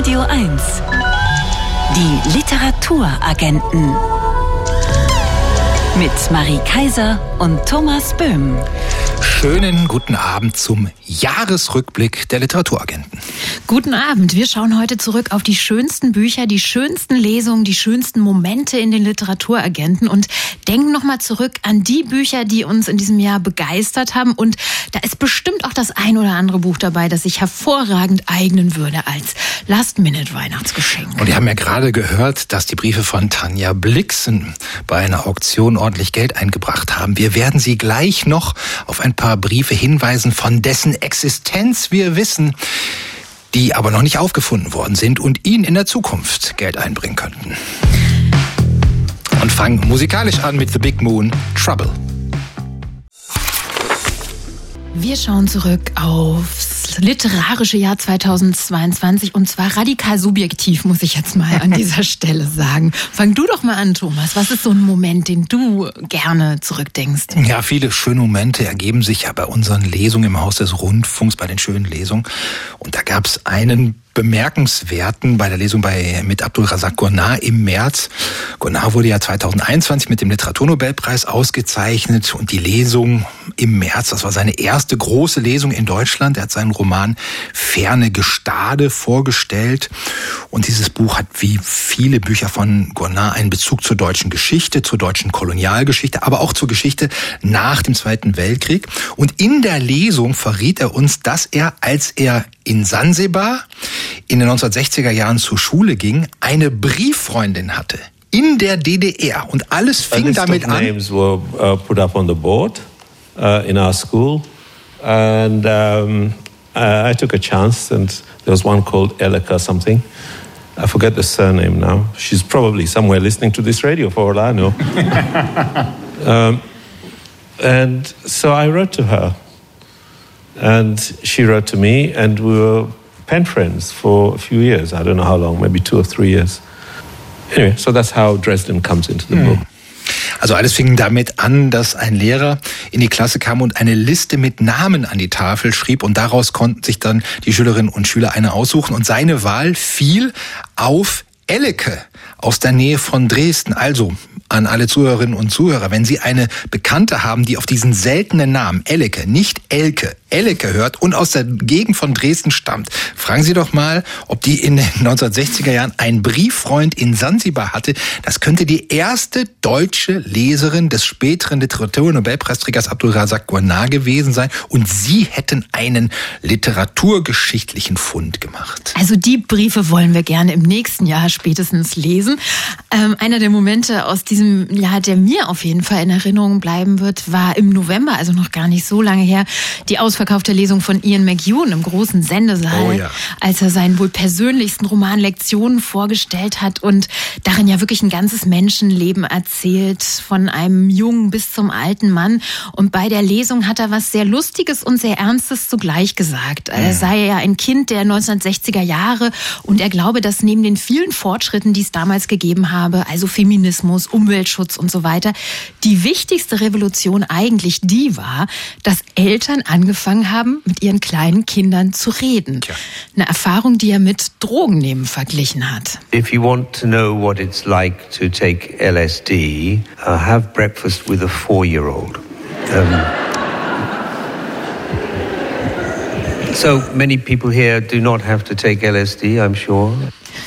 Radio 1. Die Literaturagenten. Mit Marie Kaiser und Thomas Böhm. Schönen guten Abend zum Jahresrückblick der Literaturagenten. Guten Abend. Wir schauen heute zurück auf die schönsten Bücher, die schönsten Lesungen, die schönsten Momente in den Literaturagenten und denken nochmal zurück an die Bücher, die uns in diesem Jahr begeistert haben. Und da ist bestimmt auch das ein oder andere Buch dabei, das sich hervorragend eignen würde als Last-Minute-Weihnachtsgeschenk. Und wir haben ja gerade gehört, dass die Briefe von Tanja Blixen bei einer Auktion ordentlich Geld eingebracht haben. Wir werden sie gleich noch auf ein paar Briefe hinweisen, von dessen Existenz wir wissen, die aber noch nicht aufgefunden worden sind und Ihnen in der Zukunft Geld einbringen könnten. Und fangen musikalisch an mit The Big Moon, Trouble. Wir schauen zurück aufs literarische Jahr 2022 und zwar radikal subjektiv, muss ich jetzt mal an dieser Stelle sagen. Fang du doch mal an, Thomas. Was ist so ein Moment, den du gerne zurückdenkst? Ja, viele schöne Momente ergeben sich ja bei unseren Lesungen im Haus des Rundfunks, bei den schönen Lesungen. Und da gab es einen bemerkenswerten bei der Lesung bei, mit Abdul Razak Gurnah im März. Gurnah wurde ja 2021 mit dem Literaturnobelpreis ausgezeichnet und die Lesung im März, das war seine erste große Lesung in Deutschland. Er hat seinen Roman Ferne Gestade vorgestellt und dieses Buch hat wie viele Bücher von Gurnah einen Bezug zur deutschen Geschichte, zur deutschen Kolonialgeschichte, aber auch zur Geschichte nach dem Zweiten Weltkrieg. Und in der Lesung verriet er uns, dass er, als er in Sansibar in den 1960er Jahren zur Schule ging, eine Brieffreundin hatte in der DDR und alles fing damit an. Names were uh, put up on the board uh, in our school and um, uh, I took a chance and there was one called Elika something. I forget the surname now. She's probably somewhere listening to this radio for all I know. um, and so I wrote to her and she wrote to me and we were pen friends for a few years. I don't know how long, maybe two or three years. Anyway, so that's how Dresden comes into the book. Also alles fing damit an, dass ein Lehrer in die Klasse kam und eine Liste mit Namen an die Tafel schrieb und daraus konnten sich dann die Schülerinnen und Schüler eine aussuchen und seine Wahl fiel auf Elke aus der Nähe von Dresden. Also an alle Zuhörerinnen und Zuhörer, wenn Sie eine Bekannte haben, die auf diesen seltenen Namen Elke, nicht Elke, Elke hört und aus der Gegend von Dresden stammt, fragen Sie doch mal, ob die in den 1960er Jahren einen Brieffreund in Sansibar hatte. Das könnte die erste deutsche Leserin des späteren Literaturnobelpreisträgers Abdul Razak Gurnah gewesen sein und Sie hätten einen literaturgeschichtlichen Fund gemacht. Also die Briefe wollen wir gerne im nächsten Jahr spätestens lesen. Ähm, einer der Momente aus diesem Jahr, der mir auf jeden Fall in Erinnerung bleiben wird, war im November, also noch gar nicht so lange her, die ausverkaufte Lesung von Ian McEwan im großen Sendesaal, Oh ja. als er seinen wohl persönlichsten Roman Lektionen vorgestellt hat und darin ja wirklich ein ganzes Menschenleben erzählt, von einem Jungen bis zum alten Mann. Und bei der Lesung hat er was sehr Lustiges und sehr Ernstes zugleich gesagt. Er sei ja ein Kind der 1960er Jahre und er glaube, dass neben den vielen Fortschritten, die es damals gegeben habe, also Feminismus, Umweltschutz und so weiter, die wichtigste Revolution eigentlich die war, dass Eltern angefangen haben, mit ihren kleinen Kindern zu reden. Tja. Eine Erfahrung, die er mit Drogennehmen verglichen hat. If you want to know what it's like to take LSD, uh, have breakfast with a four year old. Um, so many people here do not have to take LSD, I'm sure.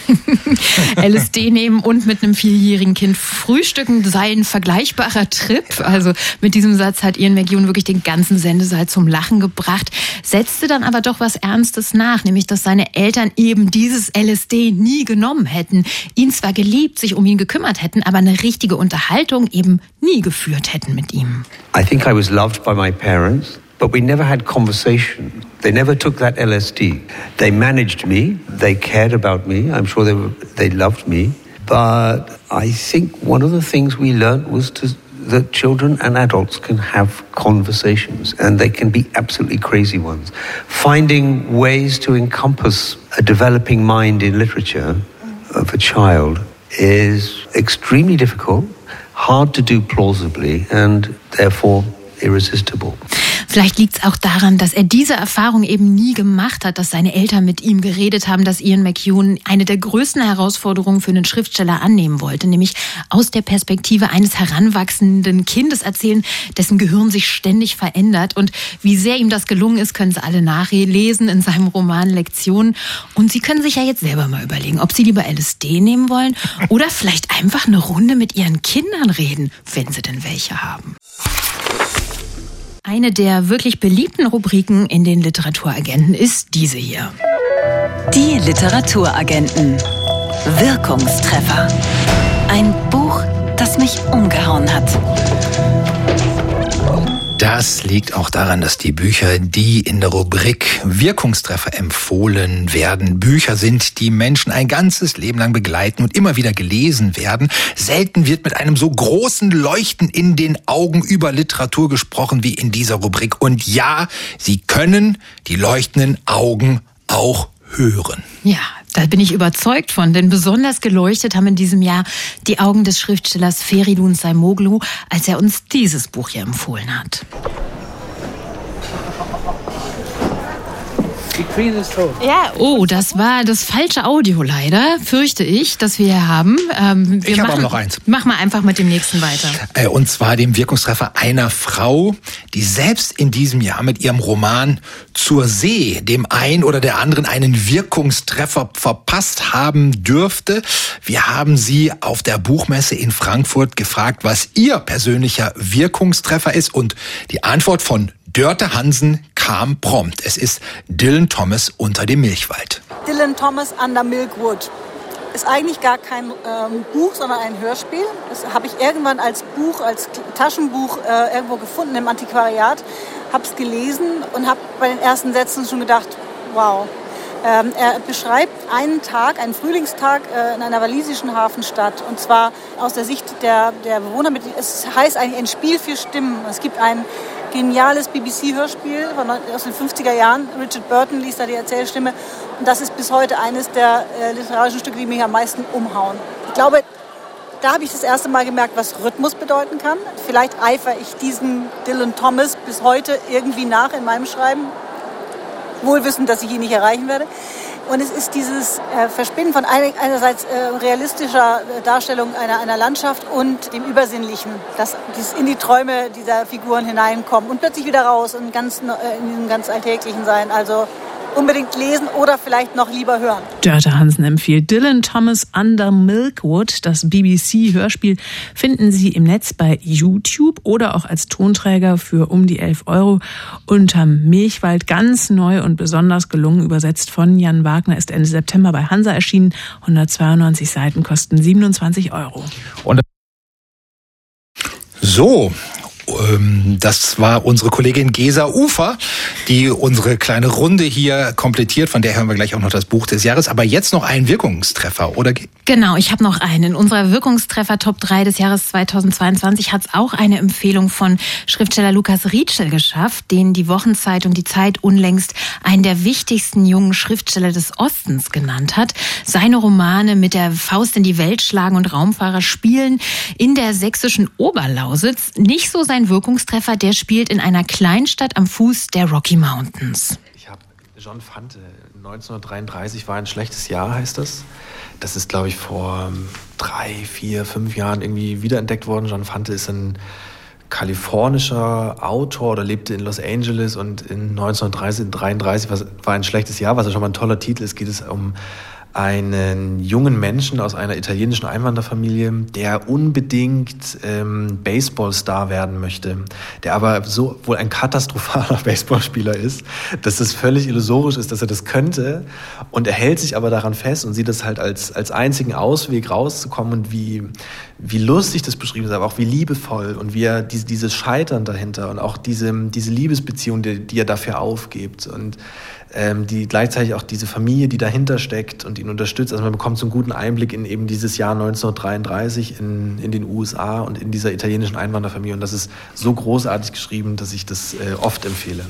LSD nehmen und mit einem vierjährigen Kind frühstücken sei ein vergleichbarer Trip. Also mit diesem Satz hat Ian McEwan wirklich den ganzen Sendesaal zum Lachen gebracht, setzte dann aber doch was Ernstes nach, nämlich dass seine Eltern eben dieses LSD nie genommen hätten, ihn zwar geliebt, sich um ihn gekümmert hätten, aber eine richtige Unterhaltung eben nie geführt hätten mit ihm. I think I was loved by my parents, but we never had conversation. They never took that LSD. They managed me, they cared about me, I'm sure they, were, they loved me. But I think one of the things we learned was to, that children and adults can have conversations and they can be absolutely crazy ones. Finding ways to encompass a developing mind in literature of a child is extremely difficult, hard to do plausibly, and therefore irresistible. Vielleicht liegt es auch daran, dass er diese Erfahrung eben nie gemacht hat, dass seine Eltern mit ihm geredet haben, dass Ian McEwan eine der größten Herausforderungen für einen Schriftsteller annehmen wollte, nämlich aus der Perspektive eines heranwachsenden Kindes erzählen, dessen Gehirn sich ständig verändert. Und wie sehr ihm das gelungen ist, können Sie alle nachlesen in seinem Roman Lektionen. Und Sie können sich ja jetzt selber mal überlegen, ob Sie lieber LSD nehmen wollen oder vielleicht einfach eine Runde mit Ihren Kindern reden, wenn Sie denn welche haben. Eine der wirklich beliebten Rubriken in den Literaturagenten ist diese hier. Die Literaturagenten. Wirkungstreffer. Ein Buch, das mich umgehauen hat. Das liegt auch daran, dass die Bücher, die in der Rubrik Wirkungstreffer empfohlen werden, Bücher sind, die Menschen ein ganzes Leben lang begleiten und immer wieder gelesen werden. Selten wird mit einem so großen Leuchten in den Augen über Literatur gesprochen wie in dieser Rubrik. Und ja, Sie können die leuchtenden Augen auch hören. Ja, da bin ich überzeugt von, denn besonders geleuchtet haben in diesem Jahr die Augen des Schriftstellers Feridun Saimoglu, als er uns dieses Buch hier empfohlen hat. Die Queen ist tot. Ja, oh, das war das falsche Audio leider, fürchte ich, das wir hier haben. Ähm, wir Ich habe machen, auch noch eins. Mach mal einfach mit dem nächsten weiter. Äh, Und zwar dem Wirkungstreffer einer Frau, die selbst in diesem Jahr mit ihrem Roman Zur See dem einen oder der anderen einen Wirkungstreffer verpasst haben dürfte. Wir haben sie auf der Buchmesse in Frankfurt gefragt, was ihr persönlicher Wirkungstreffer ist und die Antwort von Dörte Hansen kam prompt. Es ist Dylan Thomas unter dem Milchwald. Dylan Thomas Under Milkwood. Ist eigentlich gar kein ähm, Buch, sondern ein Hörspiel. Das habe ich irgendwann als Buch, als Taschenbuch äh, irgendwo gefunden im Antiquariat. Habe es gelesen und habe bei den ersten Sätzen schon gedacht, wow. Ähm, er beschreibt einen Tag, einen Frühlingstag äh, in einer walisischen Hafenstadt. Und zwar aus der Sicht der, der Bewohner. Mit, es heißt eigentlich ein Spiel für Stimmen. Es gibt ein geniales BBC-Hörspiel aus den 50er Jahren. Richard Burton liest da die Erzählstimme. Und das ist bis heute eines der äh, literarischen Stücke, die mich am meisten umhauen. Ich glaube, da habe ich das erste Mal gemerkt, was Rhythmus bedeuten kann. Vielleicht eifere ich diesen Dylan Thomas bis heute irgendwie nach in meinem Schreiben. Wohl wissend, dass ich ihn nicht erreichen werde. Und es ist dieses äh, Verspinnen von eine, einerseits äh, realistischer äh, Darstellung einer, einer Landschaft und dem Übersinnlichen, das dieses in die Träume dieser Figuren hineinkommen und plötzlich wieder raus und ganz, in diesem ganz Alltäglichen sein. Also unbedingt lesen oder vielleicht noch lieber hören. Dörte Hansen empfiehlt Dylan Thomas Under Milkwood. Das BBC-Hörspiel finden Sie im Netz bei YouTube oder auch als Tonträger für um die 11 Euro unterm Milchwald. Ganz neu und besonders gelungen übersetzt von Jan Wagner ist Ende September bei Hansa erschienen. 192 Seiten kosten 27 Euro. Und so, das war unsere Kollegin Gesa Ufer, die unsere kleine Runde hier komplettiert. Von der hören wir gleich auch noch das Buch des Jahres. Aber jetzt noch einen Wirkungstreffer, oder? Genau, ich habe noch einen. In unserer Wirkungstreffer Top 3 des Jahres 2022 hat es auch eine Empfehlung von Schriftsteller Lukas Rietschel geschafft, den die Wochenzeitung Die Zeit unlängst einen der wichtigsten jungen Schriftsteller des Ostens genannt hat. Seine Romane mit der Faust in die Welt schlagen und Raumfahrer spielen in der sächsischen Oberlausitz. Nicht so sein Wirkungstreffer, der spielt in einer Kleinstadt am Fuß der Rocky Mountains. Ich habe John Fante, 1933 war ein schlechtes Jahr, heißt das. Das ist, glaube ich, vor ähm, drei, vier, fünf Jahren irgendwie wiederentdeckt worden. John Fante ist ein kalifornischer Autor oder lebte in Los Angeles und in 1933 war ein schlechtes Jahr, was ja schon mal ein toller Titel ist, geht es um einen jungen Menschen aus einer italienischen Einwanderfamilie, der unbedingt ähm, Baseballstar werden möchte, der aber so wohl ein katastrophaler Baseballspieler ist, dass es völlig illusorisch ist, dass er das könnte. Und er hält sich aber daran fest und sieht es halt als, als einzigen Ausweg rauszukommen und wie, wie lustig das beschrieben ist, aber auch wie liebevoll und wie er diese, dieses Scheitern dahinter und auch diese, diese Liebesbeziehung, die, die er dafür aufgibt. Und ähm, die gleichzeitig auch diese Familie, die dahinter steckt und ihn unterstützt. Also man bekommt so einen guten Einblick in eben dieses Jahr 1933 in, in den USA und in dieser italienischen Einwanderfamilie. Und das ist so großartig geschrieben, dass ich das äh, oft empfehle.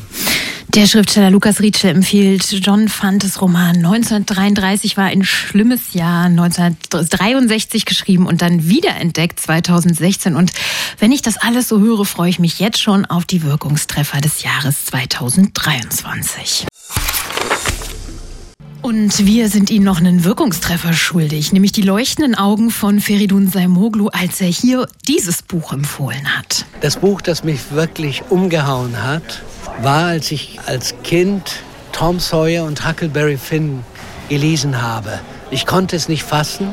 Der Schriftsteller Lukas Rietschel empfiehlt John Fantes Roman 1933 war ein schlimmes Jahr, 1963 geschrieben und dann wiederentdeckt 2016. Und wenn ich das alles so höre, freue ich mich jetzt schon auf die Wirkungstreffer des Jahres 2023. Und wir sind Ihnen noch einen Wirkungstreffer schuldig, nämlich die leuchtenden Augen von Feridun Saimoglu, als er hier dieses Buch empfohlen hat. Das Buch, das mich wirklich umgehauen hat, war, als ich als Kind Tom Sawyer und Huckleberry Finn gelesen habe. Ich konnte es nicht fassen.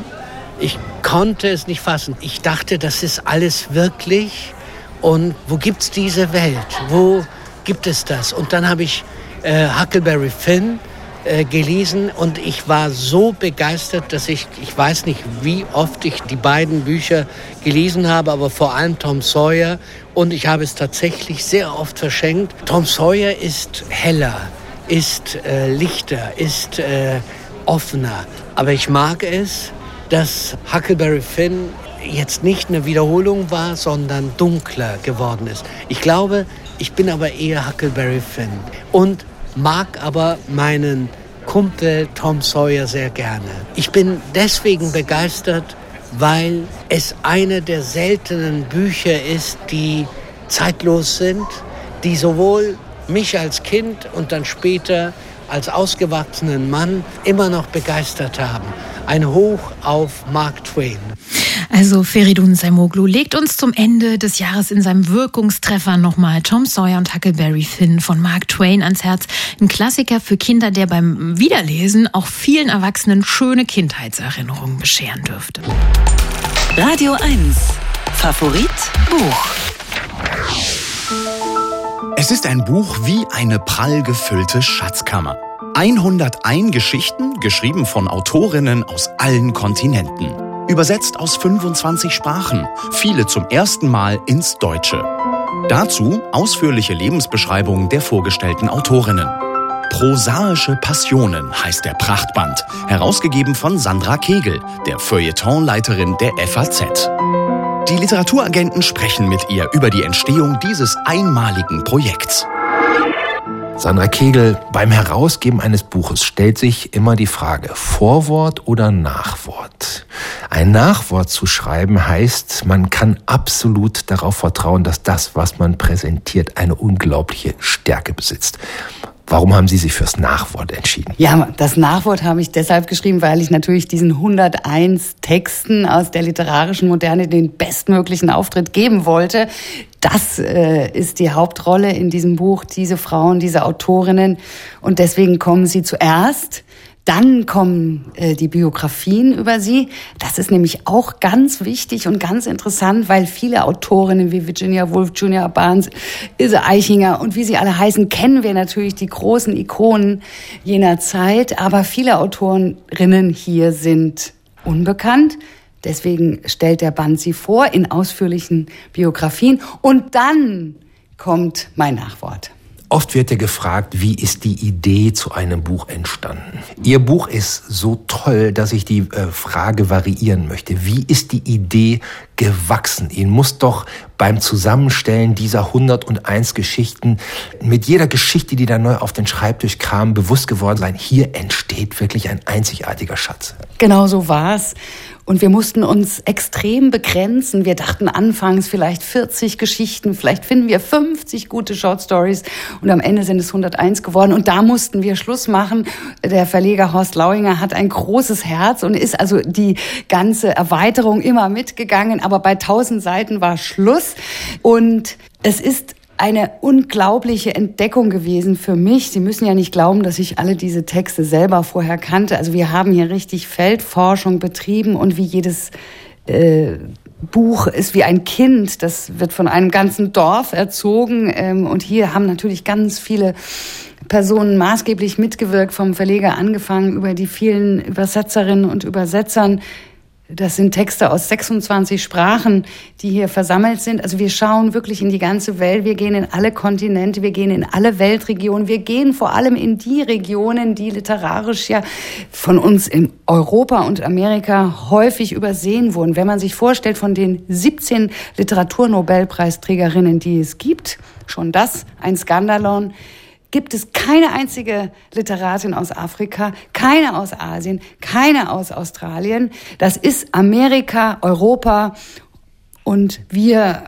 Ich konnte es nicht fassen. Ich dachte, das ist alles wirklich. Und wo gibt es diese Welt? Wo gibt es das? Und dann habe ich äh, Huckleberry Finn äh, gelesen und ich war so begeistert, dass ich, ich weiß nicht, wie oft ich die beiden Bücher gelesen habe, aber vor allem Tom Sawyer und ich habe es tatsächlich sehr oft verschenkt. Tom Sawyer ist heller, ist äh, lichter, ist äh, offener, aber ich mag es, dass Huckleberry Finn jetzt nicht eine Wiederholung war, sondern dunkler geworden ist. Ich glaube, ich bin aber eher Huckleberry Finn. Und mag aber meinen Kumpel Tom Sawyer sehr gerne. Ich bin deswegen begeistert, weil es eine der seltenen Bücher ist, die zeitlos sind, die sowohl mich als Kind und dann später als ausgewachsenen Mann immer noch begeistert haben. Ein Hoch auf Mark Twain. Also Feridun Saimoglu legt uns zum Ende des Jahres in seinem Wirkungstreffer nochmal Tom Sawyer und Huckleberry Finn von Mark Twain ans Herz. Ein Klassiker für Kinder, der beim Wiederlesen auch vielen Erwachsenen schöne Kindheitserinnerungen bescheren dürfte. Radio 1. Favorit Buch. Es ist ein Buch wie eine prall gefüllte Schatzkammer. 101 Geschichten, geschrieben von Autorinnen aus allen Kontinenten. Übersetzt aus 25 Sprachen, viele zum ersten Mal ins Deutsche. Dazu ausführliche Lebensbeschreibungen der vorgestellten Autorinnen. Prosaische Passionen heißt der Prachtband, herausgegeben von Sandra Kegel, der Feuilletonleiterin der FAZ. Die Literaturagenten sprechen mit ihr über die Entstehung dieses einmaligen Projekts. Sandra Kegel, beim Herausgeben eines Buches stellt sich immer die Frage, Vorwort oder Nachwort? Ein Nachwort zu schreiben heißt, man kann absolut darauf vertrauen, dass das, was man präsentiert, eine unglaubliche Stärke besitzt. Warum haben Sie sich fürs Nachwort entschieden? Ja, das Nachwort habe ich deshalb geschrieben, weil ich natürlich diesen 101 Texten aus der literarischen Moderne den bestmöglichen Auftritt geben wollte. Das äh, ist die Hauptrolle in diesem Buch, diese Frauen, diese Autorinnen. Und deswegen kommen sie zuerst. Dann kommen äh, die Biografien über sie. Das ist nämlich auch ganz wichtig und ganz interessant, weil viele Autorinnen wie Virginia Woolf, Junior Barnes, Ilse Eichinger und wie sie alle heißen, kennen wir natürlich die großen Ikonen jener Zeit. Aber viele Autorinnen hier sind unbekannt. Deswegen stellt der Band sie vor in ausführlichen Biografien. Und dann kommt mein Nachwort. Oft wird ja gefragt, wie ist die Idee zu einem Buch entstanden? Ihr Buch ist so toll, dass ich die äh, Frage variieren möchte. Wie ist die Idee gewachsen? Ihnen muss doch beim Zusammenstellen dieser 101 Geschichten mit jeder Geschichte, die da neu auf den Schreibtisch kam, bewusst geworden sein, hier entsteht wirklich ein einzigartiger Schatz. Genau so war's. Und wir mussten uns extrem begrenzen. Wir dachten anfangs vielleicht 40 Geschichten, vielleicht finden wir 50 gute Short Stories und am Ende sind es 101 geworden. Und da mussten wir Schluss machen. Der Verleger Horst Lauinger hat ein großes Herz und ist also die ganze Erweiterung immer mitgegangen. Aber bei 1000 Seiten war Schluss. Und es ist eine unglaubliche Entdeckung gewesen für mich. Sie müssen ja nicht glauben, dass ich alle diese Texte selber vorher kannte. Also wir haben hier richtig Feldforschung betrieben und wie jedes äh, Buch ist wie ein Kind. Das wird von einem ganzen Dorf erzogen. Ähm, und hier haben natürlich ganz viele Personen maßgeblich mitgewirkt, vom Verleger angefangen über die vielen Übersetzerinnen und Übersetzern, das sind Texte aus 26 Sprachen, die hier versammelt sind. Also wir schauen wirklich in die ganze Welt. Wir gehen in alle Kontinente, wir gehen in alle Weltregionen. Wir gehen vor allem in die Regionen, die literarisch ja von uns in Europa und Amerika häufig übersehen wurden. Wenn man sich vorstellt, von den 17 Literaturnobelpreisträgerinnen, die es gibt, schon das ein Skandalon gibt es keine einzige Literatin aus Afrika, keine aus Asien, keine aus Australien. Das ist Amerika, Europa und wir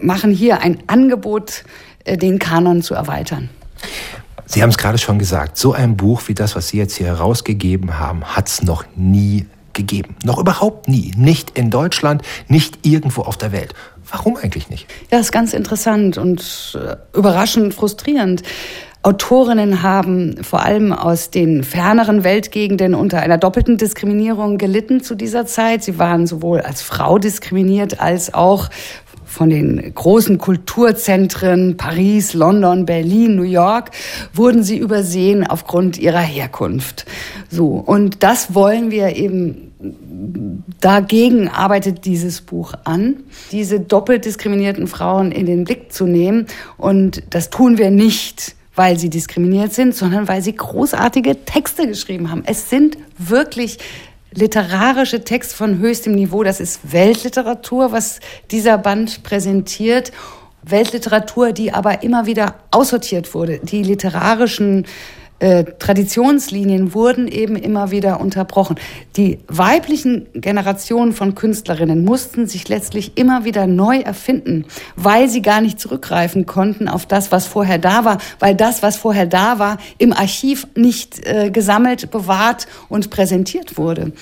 machen hier ein Angebot, äh, den Kanon zu erweitern. Sie haben es gerade schon gesagt, so ein Buch wie das, was Sie jetzt hier herausgegeben haben, hat es noch nie gegeben. Noch überhaupt nie. Nicht in Deutschland, nicht irgendwo auf der Welt. Warum eigentlich nicht? Ja, ist ganz interessant und äh, überraschend frustrierend. Autorinnen haben vor allem aus den ferneren Weltgegenden unter einer doppelten Diskriminierung gelitten zu dieser Zeit. Sie waren sowohl als Frau diskriminiert als auch von den großen Kulturzentren Paris, London, Berlin, New York wurden sie übersehen aufgrund ihrer Herkunft. So und das wollen wir eben dagegen arbeitet dieses Buch an, diese doppelt diskriminierten Frauen in den Blick zu nehmen und das tun wir nicht weil sie diskriminiert sind, sondern weil sie großartige Texte geschrieben haben. Es sind wirklich literarische Text von höchstem Niveau. Das ist Weltliteratur, was dieser Band präsentiert. Weltliteratur, die aber immer wieder aussortiert wurde. Die literarischen äh, Traditionslinien wurden eben immer wieder unterbrochen. Die weiblichen Generationen von Künstlerinnen mussten sich letztlich immer wieder neu erfinden, weil sie gar nicht zurückgreifen konnten auf das, was vorher da war, weil das, was vorher da war, im Archiv nicht äh, gesammelt, bewahrt und präsentiert wurde.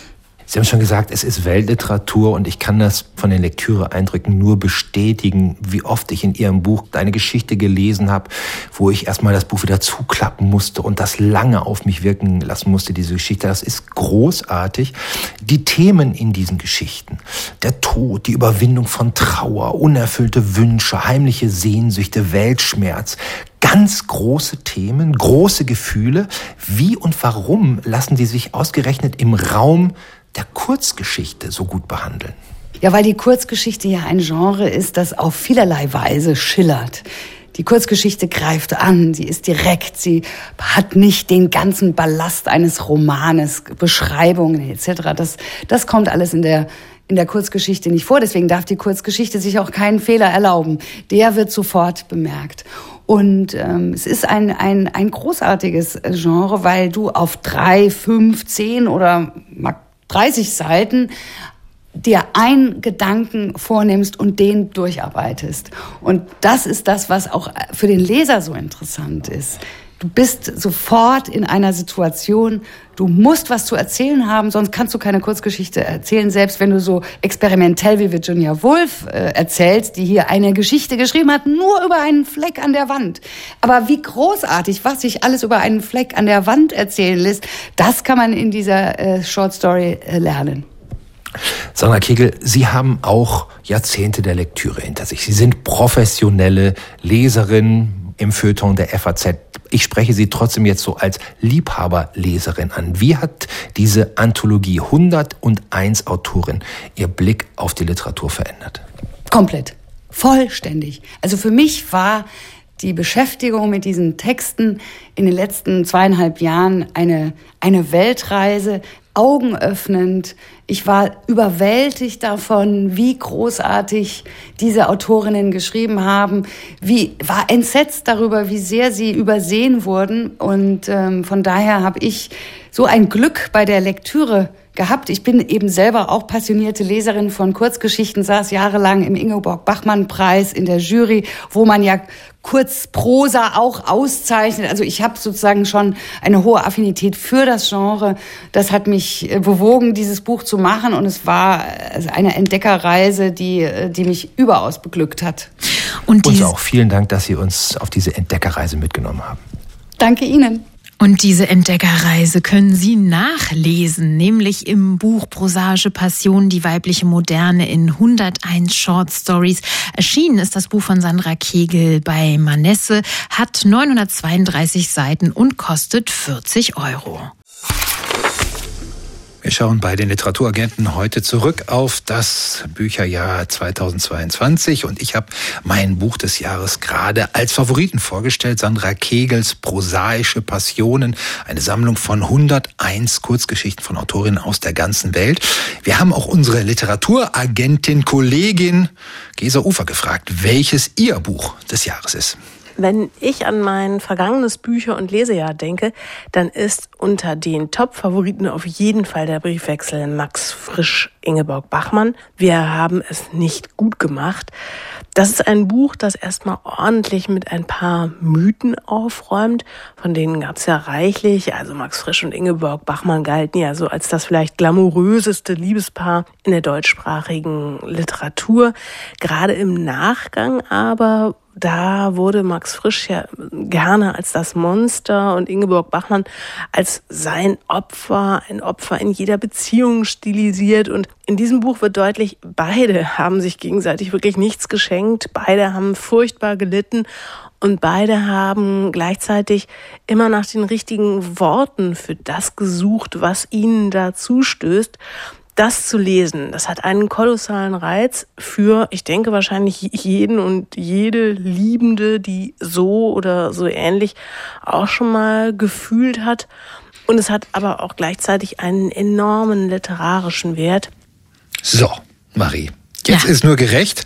Sie haben schon gesagt, es ist Weltliteratur und ich kann das von den Lektüre-Eindrücken nur bestätigen, wie oft ich in Ihrem Buch eine Geschichte gelesen habe, wo ich erstmal das Buch wieder zuklappen musste und das lange auf mich wirken lassen musste, diese Geschichte. Das ist großartig. Die Themen in diesen Geschichten, der Tod, die Überwindung von Trauer, unerfüllte Wünsche, heimliche Sehnsüchte, Weltschmerz, ganz große Themen, große Gefühle. Wie und warum lassen die sich ausgerechnet im Raum der Kurzgeschichte so gut behandeln? Ja, weil die Kurzgeschichte ja ein Genre ist, das auf vielerlei Weise schillert. Die Kurzgeschichte greift an, sie ist direkt, sie hat nicht den ganzen Ballast eines Romanes, Beschreibungen etc. Das, das kommt alles in der, in der Kurzgeschichte nicht vor. Deswegen darf die Kurzgeschichte sich auch keinen Fehler erlauben. Der wird sofort bemerkt. Und ähm, es ist ein, ein, ein großartiges Genre, weil du auf drei, fünf, zehn oder 30 Seiten dir einen Gedanken vornimmst und den durcharbeitest. Und das ist das, was auch für den Leser so interessant ist. Du bist sofort in einer Situation, du musst was zu erzählen haben, sonst kannst du keine Kurzgeschichte erzählen, selbst wenn du so experimentell wie Virginia Woolf äh, erzählst, die hier eine Geschichte geschrieben hat, nur über einen Fleck an der Wand. Aber wie großartig, was sich alles über einen Fleck an der Wand erzählen lässt, das kann man in dieser äh, Short Story äh, lernen. Sandra Kegel, Sie haben auch Jahrzehnte der Lektüre hinter sich. Sie sind professionelle Leserin im Feuilleton der FAZ ich spreche Sie trotzdem jetzt so als Liebhaberleserin an. Wie hat diese Anthologie 101 Autorin Ihr Blick auf die Literatur verändert? Komplett. Vollständig. Also für mich war die Beschäftigung mit diesen Texten in den letzten zweieinhalb Jahren eine, eine Weltreise, augenöffnend. Ich war überwältigt davon, wie großartig diese Autorinnen geschrieben haben, wie war entsetzt darüber, wie sehr sie übersehen wurden. Und ähm, von daher habe ich so ein Glück bei der Lektüre gehabt. Ich bin eben selber auch passionierte Leserin von Kurzgeschichten, saß jahrelang im Ingeborg-Bachmann-Preis in der Jury, wo man ja Kurzprosa auch auszeichnet. Also ich habe sozusagen schon eine hohe Affinität für das Genre. Das hat mich äh, bewogen, dieses Buch zu machen und es war äh, eine Entdeckerreise, die, äh, die mich überaus beglückt hat. Und uns auch vielen Dank, dass Sie uns auf diese Entdeckerreise mitgenommen haben. Danke Ihnen. Und diese Entdeckerreise können Sie nachlesen, nämlich im Buch Prosage Passion, die weibliche Moderne in 101 Short Stories. Erschienen ist das Buch von Sandra Kegel bei Manesse, hat 932 Seiten und kostet 40 Euro. Wir schauen bei den Literaturagenten heute zurück auf das Bücherjahr 2022 und ich habe mein Buch des Jahres gerade als Favoriten vorgestellt, Sandra Kegels Prosaische Passionen, eine Sammlung von 101 Kurzgeschichten von Autorinnen aus der ganzen Welt. Wir haben auch unsere Literaturagentin, Kollegin Gesa Ufer gefragt, welches ihr Buch des Jahres ist. Wenn ich an mein vergangenes Bücher- und Lesejahr denke, dann ist unter den Top-Favoriten auf jeden Fall der Briefwechsel Max Frisch Ingeborg Bachmann. Wir haben es nicht gut gemacht. Das ist ein Buch, das erstmal ordentlich mit ein paar Mythen aufräumt. Von denen gab es ja reichlich. Also Max Frisch und Ingeborg Bachmann galten ja so als das vielleicht glamouröseste Liebespaar in der deutschsprachigen Literatur. Gerade im Nachgang aber da wurde Max Frisch ja gerne als das Monster und Ingeborg Bachmann als sein Opfer, ein Opfer in jeder Beziehung stilisiert. Und in diesem Buch wird deutlich, beide haben sich gegenseitig wirklich nichts geschenkt, beide haben furchtbar gelitten und beide haben gleichzeitig immer nach den richtigen Worten für das gesucht, was ihnen da zustößt das zu lesen, das hat einen kolossalen Reiz für, ich denke wahrscheinlich jeden und jede Liebende, die so oder so ähnlich auch schon mal gefühlt hat. Und es hat aber auch gleichzeitig einen enormen literarischen Wert. So, Marie, Jetzt ja. ist nur gerecht,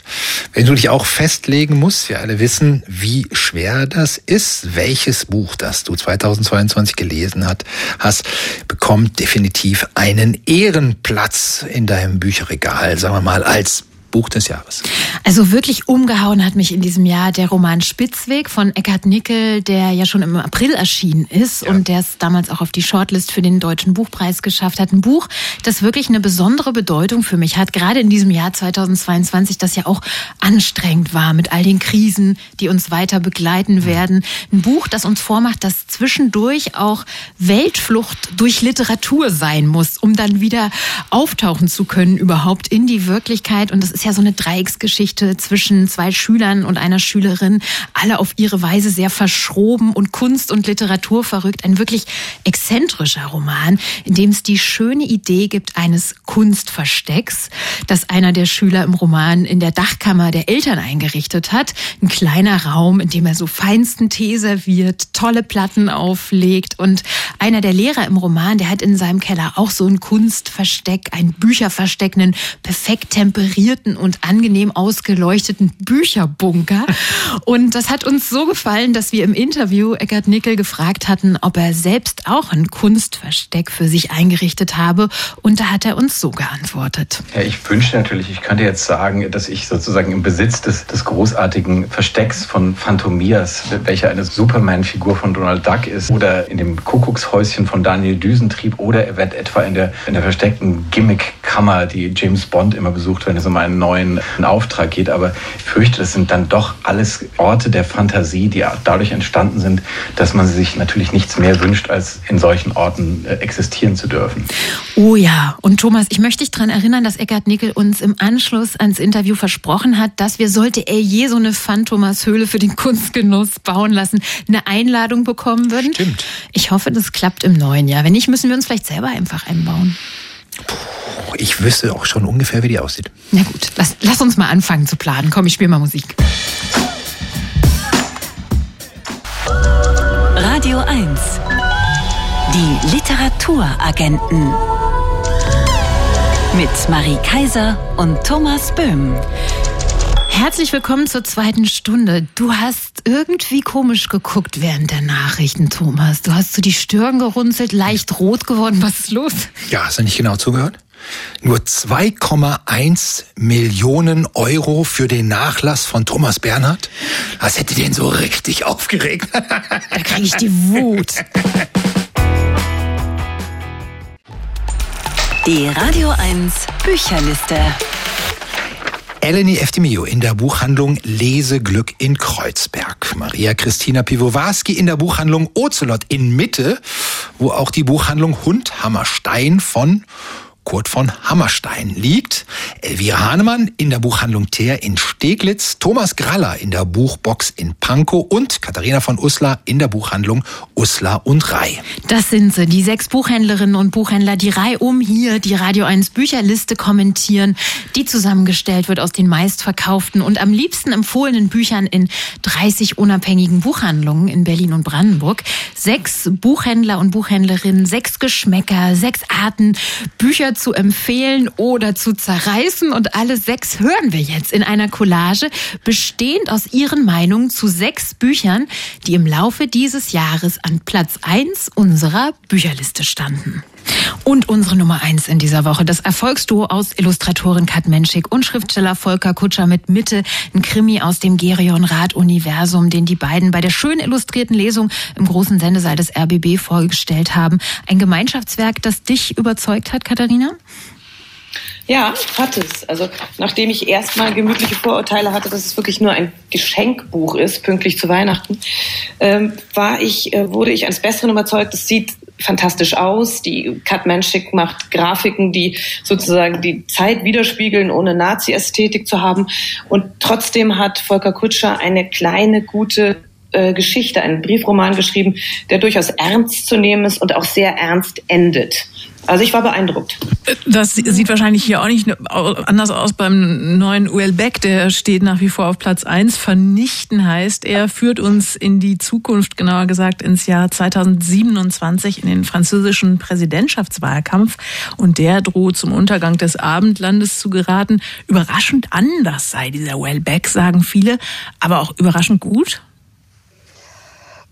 wenn du dich auch festlegen musst. Wir alle wissen, wie schwer das ist. Welches Buch, das du 2022 gelesen hat, hast, bekommt definitiv einen Ehrenplatz in deinem Bücherregal, sagen wir mal, als Buch des Jahres. Also wirklich umgehauen hat mich in diesem Jahr der Roman Spitzweg von Eckhard Nickel, der ja schon im April erschienen ist ja. und der es damals auch auf die Shortlist für den Deutschen Buchpreis geschafft hat. Ein Buch, das wirklich eine besondere Bedeutung für mich hat, gerade in diesem Jahr 2022, das ja auch anstrengend war mit all den Krisen, die uns weiter begleiten mhm. werden. Ein Buch, das uns vormacht, dass zwischendurch auch Weltflucht durch Literatur sein muss, um dann wieder auftauchen zu können überhaupt in die Wirklichkeit. Und das ist ist ja so eine Dreiecksgeschichte zwischen zwei Schülern und einer Schülerin, alle auf ihre Weise sehr verschroben und Kunst und Literatur verrückt. Ein wirklich exzentrischer Roman, in dem es die schöne Idee gibt eines Kunstverstecks, das einer der Schüler im Roman in der Dachkammer der Eltern eingerichtet hat. Ein kleiner Raum, in dem er so feinsten Tee serviert, tolle Platten auflegt und einer der Lehrer im Roman, der hat in seinem Keller auch so ein Kunstversteck, ein Bücherversteck, einen perfekt temperierten bunten und angenehm ausgeleuchteten Bücherbunker. Und das hat uns so gefallen, dass wir im Interview Eckert Nickel gefragt hatten, ob er selbst auch ein Kunstversteck für sich eingerichtet habe. Und da hat er uns so geantwortet. Ja, ich wünschte natürlich, ich könnte jetzt sagen, dass ich sozusagen im Besitz des, des großartigen Verstecks von Phantomias, welcher eine Superman-Figur von Donald Duck ist, oder in dem Kuckuckshäuschen von Daniel Düsentrieb, oder er etwa in der, in der versteckten Gimmick-Kammer, die James Bond immer besucht, wenn es um einen neuen Auftrag geht. Aber ich fürchte, das sind dann doch alles Orte der Fantasie, die dadurch entstanden sind, dass man sich natürlich nichts mehr wünscht, als in solchen Orten äh, existieren zu dürfen. Oh ja, und Thomas, ich möchte dich daran erinnern, dass Eckhard Nickel uns im Anschluss ans Interview versprochen hat, dass wir, sollte er je so eine Phantomas-Höhle für den Kunstgenuss bauen lassen, eine Einladung bekommen würden. Stimmt. Ich hoffe, das klappt im neuen Jahr. Wenn nicht, müssen wir uns vielleicht selber einfach einbauen. Puh ich wüsste auch schon ungefähr, wie die aussieht. Na gut, lass, lass uns mal anfangen zu planen. Komm, ich spiele mal Musik. Radio 1. Die Literaturagenten. Mit Marie Kaiser und Thomas Böhm. Herzlich willkommen zur zweiten Stunde. Du hast irgendwie komisch geguckt während der Nachrichten, Thomas. Du hast so die Stirn gerunzelt, leicht rot geworden. Was ist los? Ja, hast du nicht genau zugehört? Nur 2,1 Millionen Euro für den Nachlass von Thomas Bernhard? Das hätte den so richtig aufgeregt. Da kriege ich die Wut. Die Radio 1 Bücherliste. Eleni Eftimio in der Buchhandlung Leseglück in Kreuzberg. Maria Christina Piwowarski in der Buchhandlung Ocelot in Mitte, wo auch die Buchhandlung Hundhammerstein von Kurt von Hammerstein liegt. Elvira Hahnemann in der Buchhandlung Teer in Steglitz, Thomas Graller in der Buchbox in Pankow und Katharina von Uslar in der Buchhandlung Uslar und Rai. Das sind sie, die sechs Buchhändlerinnen und Buchhändler, die reihum hier die Radio 1 Bücherliste kommentieren, die zusammengestellt wird aus den meistverkauften und am liebsten empfohlenen Büchern in 30 unabhängigen Buchhandlungen in Berlin und Brandenburg. Sechs Buchhändler und Buchhändlerinnen, sechs Geschmäcker, sechs Arten, Bücher oder zu empfehlen oder zu zerreißen. Und alle sechs hören wir jetzt in einer Collage, bestehend aus ihren Meinungen zu sechs Büchern, die im Laufe dieses Jahres an Platz eins unserer Bücherliste standen. Und unsere Nummer eins in dieser Woche, das Erfolgsduo aus Illustratorin Kat Menschik und Schriftsteller Volker Kutscher mit Mitte, ein Krimi aus dem Gerion Rad Universum, den die beiden bei der schön illustrierten Lesung im großen Sendesaal des RBB vorgestellt haben. Ein Gemeinschaftswerk, das dich überzeugt hat, Katharina? Ja, hat es. Also nachdem ich erstmal gemütliche Vorurteile hatte, dass es wirklich nur ein Geschenkbuch ist, pünktlich zu Weihnachten, ähm, war ich, äh, wurde ich eines Besseren überzeugt. Es sieht fantastisch aus. Die Kat macht Grafiken, die sozusagen die Zeit widerspiegeln, ohne Nazi-Ästhetik zu haben. Und trotzdem hat Volker Kutscher eine kleine, gute äh, Geschichte, einen Briefroman geschrieben, der durchaus ernst zu nehmen ist und auch sehr ernst endet. Also ich war beeindruckt. Das sieht wahrscheinlich hier auch nicht anders aus beim neuen Uel Beck, der steht nach wie vor auf Platz eins. Vernichten heißt, er führt uns in die Zukunft, genauer gesagt ins Jahr 2027 in den französischen Präsidentschaftswahlkampf und der droht zum Untergang des Abendlandes zu geraten. Überraschend anders sei dieser Uel Beck, sagen viele, aber auch überraschend gut.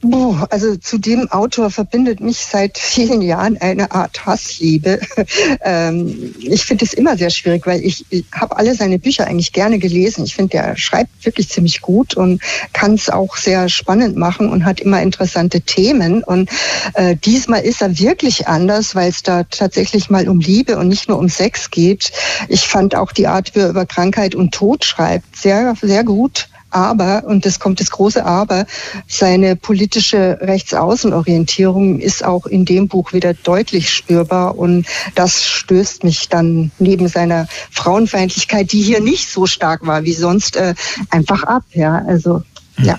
Boah, also zu dem Autor verbindet mich seit vielen Jahren eine Art Hassliebe. ähm, ich finde es immer sehr schwierig, weil ich, ich habe alle seine Bücher eigentlich gerne gelesen. Ich finde, der schreibt wirklich ziemlich gut und kann es auch sehr spannend machen und hat immer interessante Themen. Und äh, diesmal ist er wirklich anders, weil es da tatsächlich mal um Liebe und nicht nur um Sex geht. Ich fand auch die Art, wie er über Krankheit und Tod schreibt, sehr, sehr gut. Aber, und das kommt das große Aber, seine politische Rechtsaußenorientierung ist auch in dem Buch wieder deutlich spürbar. Und das stößt mich dann neben seiner Frauenfeindlichkeit, die hier nicht so stark war wie sonst, äh, einfach ab. Ja, also ja.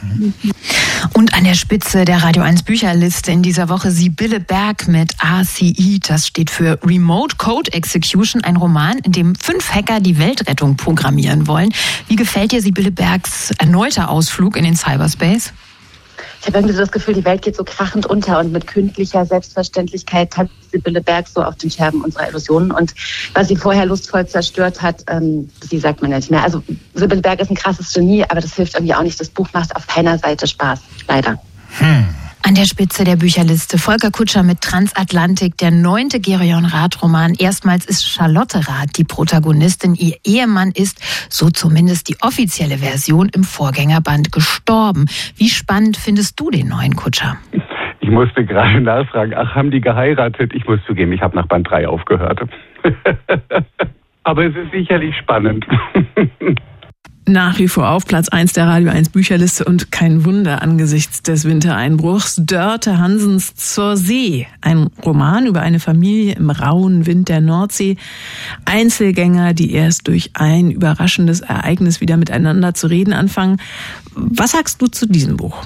Und an der Spitze der Radio 1 Bücherliste in dieser Woche Sibylle Berg mit ACE. Das steht für Remote Code Execution, ein Roman, in dem fünf Hacker die Weltrettung programmieren wollen. Wie gefällt dir Sibylle Bergs erneuter Ausflug in den Cyberspace? Ich habe irgendwie so das Gefühl, die Welt geht so krachend unter und mit kündlicher Selbstverständlichkeit hat Sibylle Berg so auf den Scherben unserer Illusionen. Und was sie vorher lustvoll zerstört hat, ähm, sie sagt man nicht mehr. Also Sibylle Berg ist ein krasses Genie, aber das hilft irgendwie auch nicht. Das Buch macht auf keiner Seite Spaß, leider. Hm. An der Spitze der Bücherliste Volker Kutscher mit Transatlantik, der neunte Gerion Rath-Roman. Erstmals ist Charlotte Rath die Protagonistin. Ihr Ehemann ist, so zumindest die offizielle Version, im Vorgängerband gestorben. Wie spannend findest du den neuen Kutscher? Ich musste gerade nachfragen, ach, haben die geheiratet? Ich muss zugeben, ich habe nach Band 3 aufgehört. Aber es ist sicherlich spannend. nach wie vor auf Platz 1 der Radio 1 Bücherliste und kein Wunder angesichts des Wintereinbruchs. Dörte Hansens Zur See. Ein Roman über eine Familie im rauen Wind der Nordsee. Einzelgänger, die erst durch ein überraschendes Ereignis wieder miteinander zu reden anfangen. Was sagst du zu diesem Buch?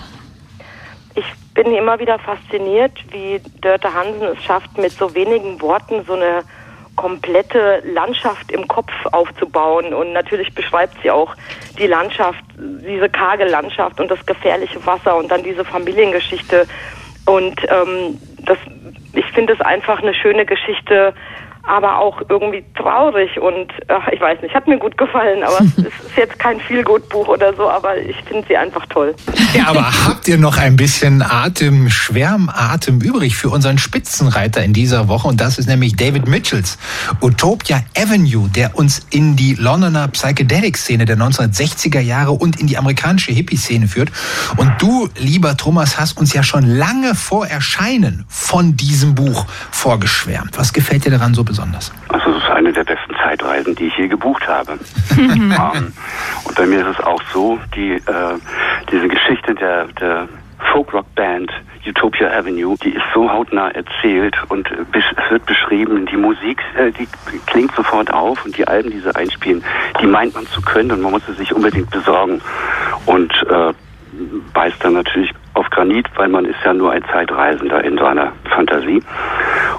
Ich bin immer wieder fasziniert, wie Dörte Hansen es schafft, mit so wenigen Worten so eine komplette Landschaft im Kopf aufzubauen. Und natürlich beschreibt sie auch die Landschaft, diese karge Landschaft und das gefährliche Wasser und dann diese Familiengeschichte. Und ähm, das, ich finde es einfach eine schöne Geschichte, aber auch irgendwie traurig und ach, ich weiß nicht, hat mir gut gefallen, aber es ist jetzt kein Feelgood-Buch oder so, aber ich finde sie einfach toll. Ja, aber habt ihr noch ein bisschen Atem, Schwärmatem übrig für unseren Spitzenreiter in dieser Woche und das ist nämlich David Mitchells Utopia Avenue, der uns in die Londoner Psychedelic-Szene der 1960er Jahre und in die amerikanische Hippie-Szene führt. Und du, lieber Thomas, hast uns ja schon lange vor Erscheinen von diesem Buch vorgeschwärmt. Was gefällt dir daran so besonders? Besonders? Also es ist eine der besten Zeitreisen, die ich je gebucht habe. um, ähm, und bei mir ist es auch so, die, äh, diese Geschichte der, der Folk-Rock-Band Utopia Avenue, die ist so hautnah erzählt und wird beschrieben, die Musik, äh, die klingt sofort auf und die Alben, die sie einspielen, die meint man zu können und man muss sie sich unbedingt besorgen. Und äh, beißt dann natürlich auf Granit, weil man ist ja nur ein Zeitreisender in seiner Fantasie.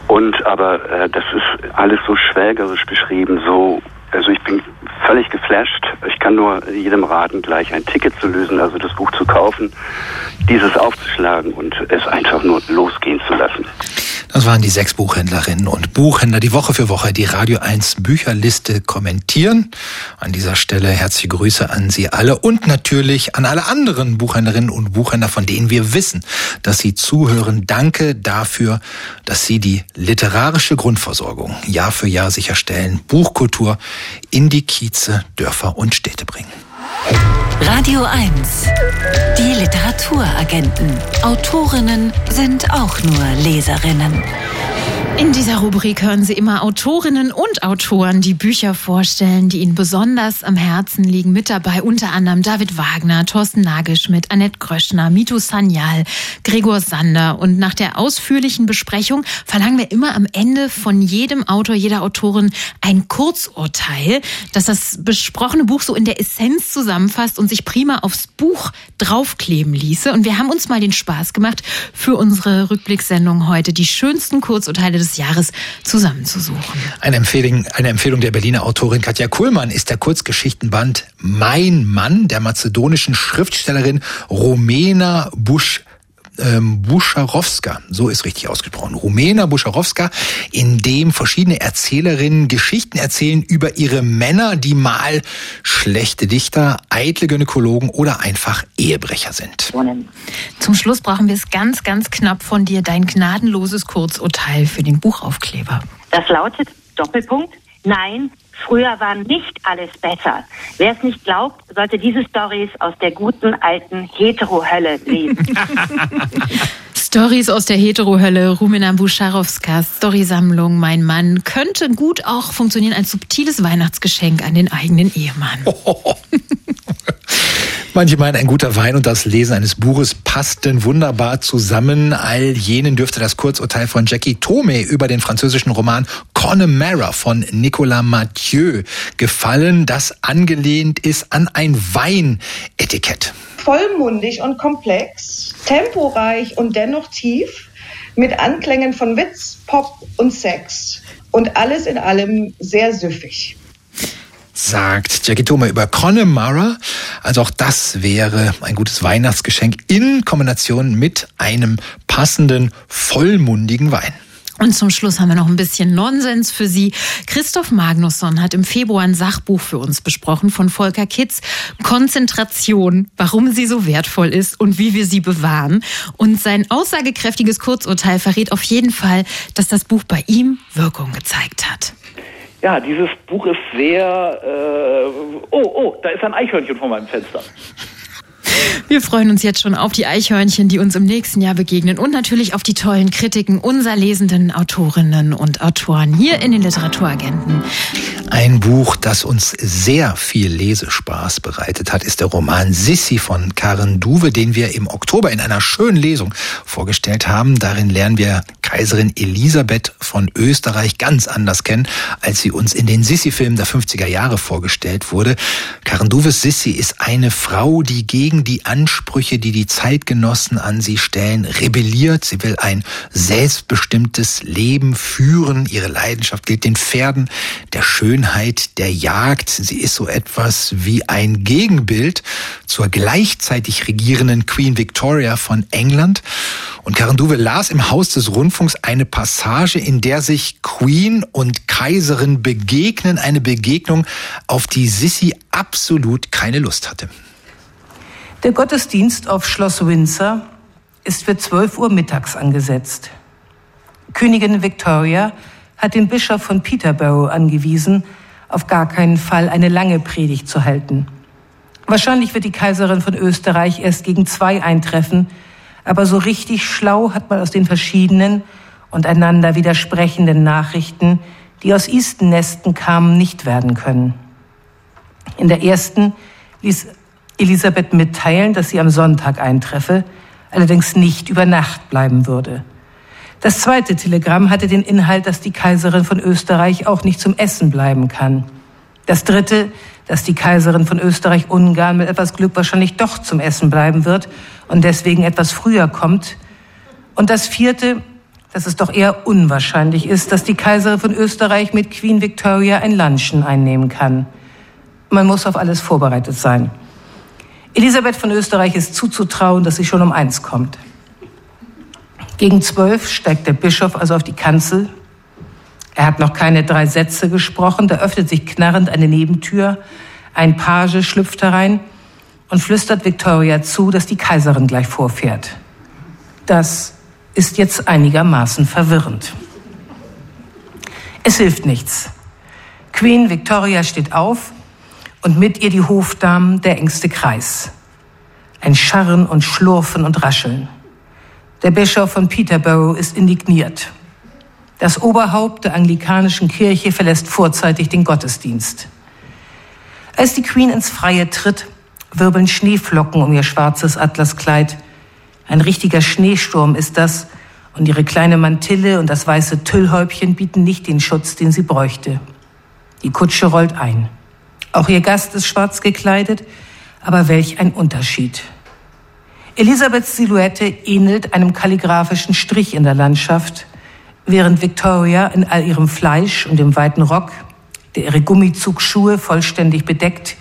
Und aber äh, das ist alles so schwelgerisch beschrieben, so also ich bin völlig geflasht. Ich kann nur jedem raten, gleich ein Ticket zu lösen, also das Buch zu kaufen, dieses aufzuschlagen und es einfach nur losgehen zu lassen. Das waren die sechs Buchhändlerinnen und Buchhändler, die Woche für Woche die Radio 1 Bücherliste kommentieren. An dieser Stelle herzliche Grüße an Sie alle und natürlich an alle anderen Buchhändlerinnen und Buchhändler, von denen wir wissen, dass Sie zuhören. Danke dafür, dass Sie die literarische Grundversorgung Jahr für Jahr sicherstellen, Buchkultur in die Kieze, Dörfer und Städte bringen. Radio 1. Die Literaturagenten. Autorinnen sind auch nur Leserinnen. In dieser Rubrik hören Sie immer Autorinnen und Autoren, die Bücher vorstellen, die Ihnen besonders am Herzen liegen. Mit dabei unter anderem David Wagner, Thorsten Nagelschmidt, Annette Gröschner, Mito Sanyal, Gregor Sander. Und nach der ausführlichen Besprechung verlangen wir immer am Ende von jedem Autor, jeder Autorin ein Kurzurteil, das das besprochene Buch so in der Essenz zusammenfasst und sich prima aufs Buch draufkleben ließe. Und wir haben uns mal den Spaß gemacht, für unsere Rückblickssendung heute die schönsten Kurzurteile des Jahres zusammenzusuchen. Eine Empfehlung, eine Empfehlung der Berliner Autorin Katja Kuhlmann ist der Kurzgeschichtenband Mein Mann der mazedonischen Schriftstellerin Romena Busch ähm, Buscharowska, so ist richtig ausgesprochen, Rumena Buscharowska, in dem verschiedene Erzählerinnen Geschichten erzählen über ihre Männer, die mal schlechte Dichter, eitle Gynäkologen oder einfach Ehebrecher sind. Zum Schluss brauchen wir es ganz, ganz knapp von dir, dein gnadenloses Kurzurteil für den Buchaufkleber. Das lautet Doppelpunkt. Nein, früher war nicht alles besser. Wer es nicht glaubt, sollte diese Stories aus der guten alten Hetero-Hölle lesen. Stories aus der Hetero-Hölle, Rumina Buscharowskas Storysammlung Mein Mann könnte gut auch funktionieren als subtiles Weihnachtsgeschenk an den eigenen Ehemann. Manche meinen, ein guter Wein und das Lesen eines Buches passten wunderbar zusammen. All jenen dürfte das Kurzurteil von Jackie Tome über den französischen Roman Connemara von Nicolas Mathieu gefallen, das angelehnt ist an ein Weinetikett. Vollmundig und komplex, temporeich und dennoch tief, mit Anklängen von Witz, Pop und Sex. Und alles in allem sehr süffig sagt Jackie Thoma über Connemara. Also auch das wäre ein gutes Weihnachtsgeschenk in Kombination mit einem passenden, vollmundigen Wein. Und zum Schluss haben wir noch ein bisschen Nonsens für Sie. Christoph Magnusson hat im Februar ein Sachbuch für uns besprochen von Volker Kitz. Konzentration, warum sie so wertvoll ist und wie wir sie bewahren. Und sein aussagekräftiges Kurzurteil verrät auf jeden Fall, dass das Buch bei ihm Wirkung gezeigt hat. Ja, dieses Buch ist sehr. Äh, oh, oh, da ist ein Eichhörnchen vor meinem Fenster. Wir freuen uns jetzt schon auf die Eichhörnchen, die uns im nächsten Jahr begegnen und natürlich auf die tollen Kritiken unserer lesenden Autorinnen und Autoren hier in den Literaturagenten. Ein Buch, das uns sehr viel Lesespaß bereitet hat, ist der Roman Sissi von Karen Duwe, den wir im Oktober in einer schönen Lesung vorgestellt haben. Darin lernen wir Kaiserin Elisabeth von Österreich ganz anders kennen, als sie uns in den Sissi-Filmen der 50er Jahre vorgestellt wurde. Karen Duves Sissi ist eine Frau, die gegen die Ansprüche, die die Zeitgenossen an sie stellen, rebelliert. Sie will ein selbstbestimmtes Leben führen. Ihre Leidenschaft gilt den Pferden, der Schönheit, der Jagd. Sie ist so etwas wie ein Gegenbild zur gleichzeitig regierenden Queen Victoria von England. Und Karen Duwe las im Haus des Rundfunks eine Passage, in der sich Queen und Kaiserin begegnen. Eine Begegnung, auf die Sissy absolut keine Lust hatte. Der Gottesdienst auf Schloss Windsor ist für 12 Uhr mittags angesetzt. Königin Victoria hat den Bischof von Peterborough angewiesen, auf gar keinen Fall eine lange Predigt zu halten. Wahrscheinlich wird die Kaiserin von Österreich erst gegen zwei eintreffen, aber so richtig schlau hat man aus den verschiedenen und einander widersprechenden Nachrichten, die aus Easton-Nesten kamen, nicht werden können. In der ersten ließ Elisabeth mitteilen, dass sie am Sonntag eintreffe, allerdings nicht über Nacht bleiben würde. Das zweite Telegramm hatte den Inhalt, dass die Kaiserin von Österreich auch nicht zum Essen bleiben kann. Das dritte, dass die Kaiserin von Österreich-Ungarn mit etwas Glück wahrscheinlich doch zum Essen bleiben wird und deswegen etwas früher kommt. Und das vierte, dass es doch eher unwahrscheinlich ist, dass die Kaiserin von Österreich mit Queen Victoria ein Lunchen einnehmen kann. Man muss auf alles vorbereitet sein. Elisabeth von Österreich ist zuzutrauen, dass sie schon um eins kommt. Gegen zwölf steigt der Bischof also auf die Kanzel. Er hat noch keine drei Sätze gesprochen, da öffnet sich knarrend eine Nebentür. Ein Page schlüpft herein und flüstert Victoria zu, dass die Kaiserin gleich vorfährt. Das ist jetzt einigermaßen verwirrend. Es hilft nichts. Queen Victoria steht auf und mit ihr die Hofdamen der engste Kreis. Ein Scharren und Schlurfen und Rascheln. Der Bischof von Peterborough ist indigniert. Das Oberhaupt der anglikanischen Kirche verlässt vorzeitig den Gottesdienst. Als die Queen ins Freie tritt, wirbeln Schneeflocken um ihr schwarzes Atlaskleid. Ein richtiger Schneesturm ist das, und ihre kleine Mantille und das weiße Tüllhäubchen bieten nicht den Schutz, den sie bräuchte. Die Kutsche rollt ein. Auch ihr Gast ist schwarz gekleidet, aber welch ein Unterschied. Elisabeths Silhouette ähnelt einem kalligraphischen Strich in der Landschaft, während Victoria in all ihrem Fleisch und dem weiten Rock, der ihre Gummizugschuhe vollständig bedeckt,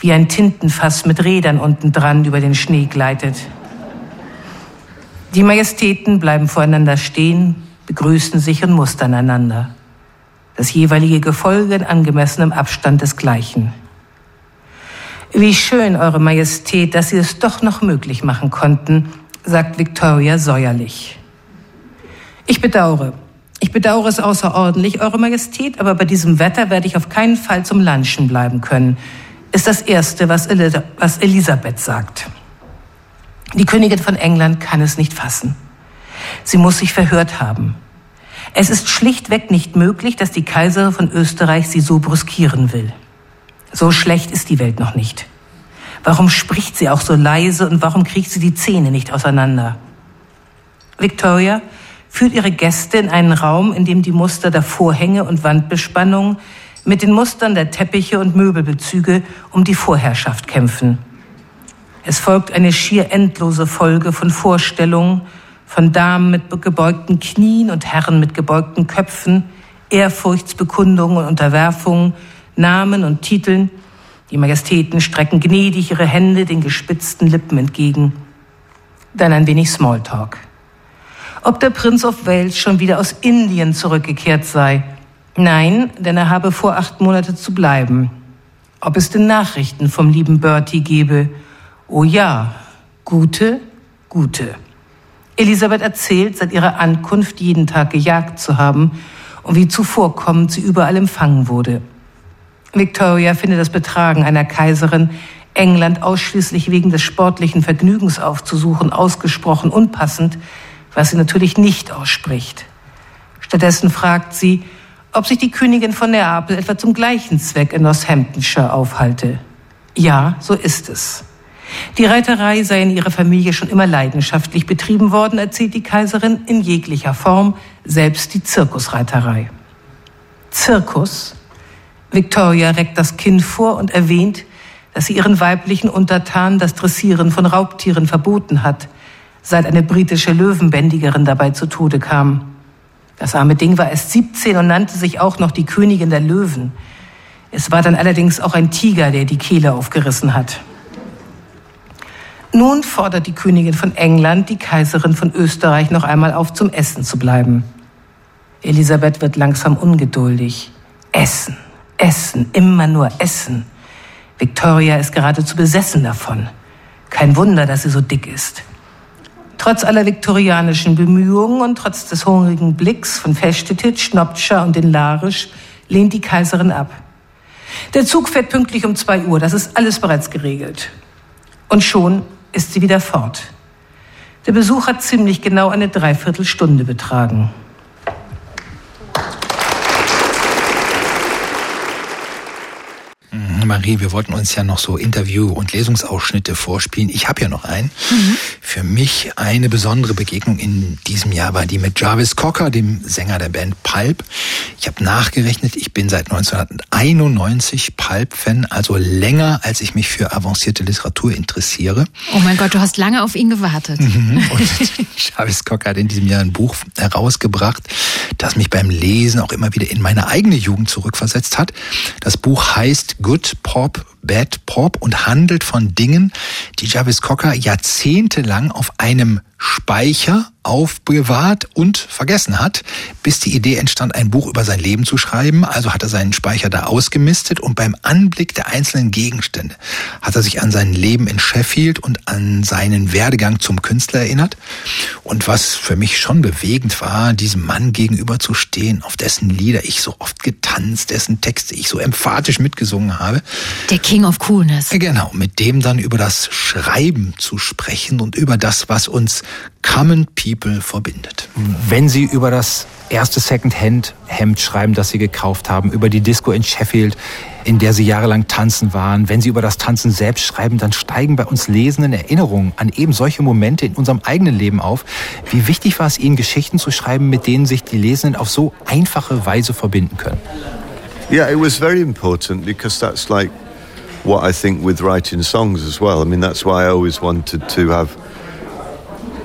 wie ein Tintenfass mit Rädern unten dran über den Schnee gleitet. Die Majestäten bleiben voreinander stehen, begrüßen sich und mustern einander. Das jeweilige Gefolge in angemessenem Abstand desgleichen. Wie schön, Eure Majestät, dass Sie es doch noch möglich machen konnten, sagt Victoria säuerlich. Ich bedauere. Ich bedauere es außerordentlich, Eure Majestät, aber bei diesem Wetter werde ich auf keinen Fall zum Lunchen bleiben können, ist das Erste, was, Elisabeth sagt. Die Königin von England kann es nicht fassen. Sie muss sich verhört haben. Es ist schlichtweg nicht möglich, dass die Kaiserin von Österreich sie so bruskieren will. So schlecht ist die Welt noch nicht. Warum spricht sie auch so leise und warum kriegt sie die Zähne nicht auseinander? Victoria führt ihre Gäste in einen Raum, in dem die Muster der Vorhänge und Wandbespannung mit den Mustern der Teppiche und Möbelbezüge um die Vorherrschaft kämpfen. Es folgt eine schier endlose Folge von Vorstellungen, von Damen mit gebeugten Knien und Herren mit gebeugten Köpfen, Ehrfurchtsbekundungen und Unterwerfungen, Namen und Titeln. Die Majestäten strecken gnädig ihre Hände den gespitzten Lippen entgegen. Dann ein wenig Smalltalk. Ob der Prinz of Wales schon wieder aus Indien zurückgekehrt sei. Nein, denn er habe vor, acht Monate zu bleiben. Ob es denn Nachrichten vom lieben Bertie gebe Oh ja, gute, gute. Elisabeth erzählt, seit ihrer Ankunft jeden Tag gejagt zu haben und wie zuvorkommend sie überall empfangen wurde. Victoria findet das Betragen einer Kaiserin, England ausschließlich wegen des sportlichen Vergnügens aufzusuchen, ausgesprochen unpassend, was sie natürlich nicht ausspricht. Stattdessen fragt sie, ob sich die Königin von Neapel etwa zum gleichen Zweck in Northamptonshire aufhalte. Ja, so ist es. Die Reiterei sei in ihrer Familie schon immer leidenschaftlich betrieben worden, erzählt die Kaiserin in jeglicher Form, selbst die Zirkusreiterei. Zirkus? Victoria reckt das Kinn vor und erwähnt, dass sie ihren weiblichen Untertanen das Dressieren von Raubtieren verboten hat, seit eine britische Löwenbändigerin dabei zu Tode kam. Das arme Ding war erst 17 und nannte sich auch noch die Königin der Löwen. Es war dann allerdings auch ein Tiger, der die Kehle aufgerissen hat. Nun fordert die Königin von England die Kaiserin von Österreich noch einmal auf, zum Essen zu bleiben. Elisabeth wird langsam ungeduldig. Essen, Essen, immer nur Essen. Victoria ist geradezu besessen davon. Kein Wunder, dass sie so dick ist. Trotz aller viktorianischen Bemühungen und trotz des hungrigen Blicks von Festetic, Schnopscher und den Larisch lehnt die Kaiserin ab. Der Zug fährt pünktlich um zwei Uhr, das ist alles bereits geregelt. Und schon ist sie wieder fort. Der Besuch hat ziemlich genau eine Dreiviertelstunde betragen. Marie, wir wollten uns ja noch so Interview- und Lesungsausschnitte vorspielen. Ich habe ja noch einen. Mhm. Für mich eine besondere Begegnung in diesem Jahr war die mit Jarvis Cocker, dem Sänger der Band Pulp. Ich habe nachgerechnet, ich bin seit 1991 Pulp-Fan, also länger, als ich mich für avancierte Literatur interessiere. Oh mein Gott, du hast lange auf ihn gewartet. Mhm. Und Jarvis Cocker hat in diesem Jahr ein Buch herausgebracht, das mich beim Lesen auch immer wieder in meine eigene Jugend zurückversetzt hat. Das Buch heißt Good Pop, Bad Pop und handelt von Dingen, die Jarvis Cocker jahrzehntelang auf einem Speicher aufbewahrt und vergessen hat, bis die Idee entstand, ein Buch über sein Leben zu schreiben. Also hat er seinen Speicher da ausgemistet und beim Anblick der einzelnen Gegenstände hat er sich an sein Leben in Sheffield und an seinen Werdegang zum Künstler erinnert. Und was für mich schon bewegend war, diesem Mann gegenüber zu stehen, auf dessen Lieder ich so oft getanzt, dessen Texte ich so emphatisch mitgesungen habe. Der King of Coolness. Genau, mit dem dann über das Schreiben zu sprechen und über das, was uns Common People verbindet. Wenn Sie über das erste Second-Hand-Hemd schreiben, das Sie gekauft haben, über die Disco in Sheffield, in der Sie jahrelang tanzen waren, wenn Sie über das Tanzen selbst schreiben, dann steigen bei uns Lesenden Erinnerungen an eben solche Momente in unserem eigenen Leben auf. Wie wichtig war es Ihnen, Geschichten zu schreiben, mit denen sich die Lesenden auf so einfache Weise verbinden können? Yeah, it was very important because that's like what I think with writing songs as well. I mean, that's why I always wanted to have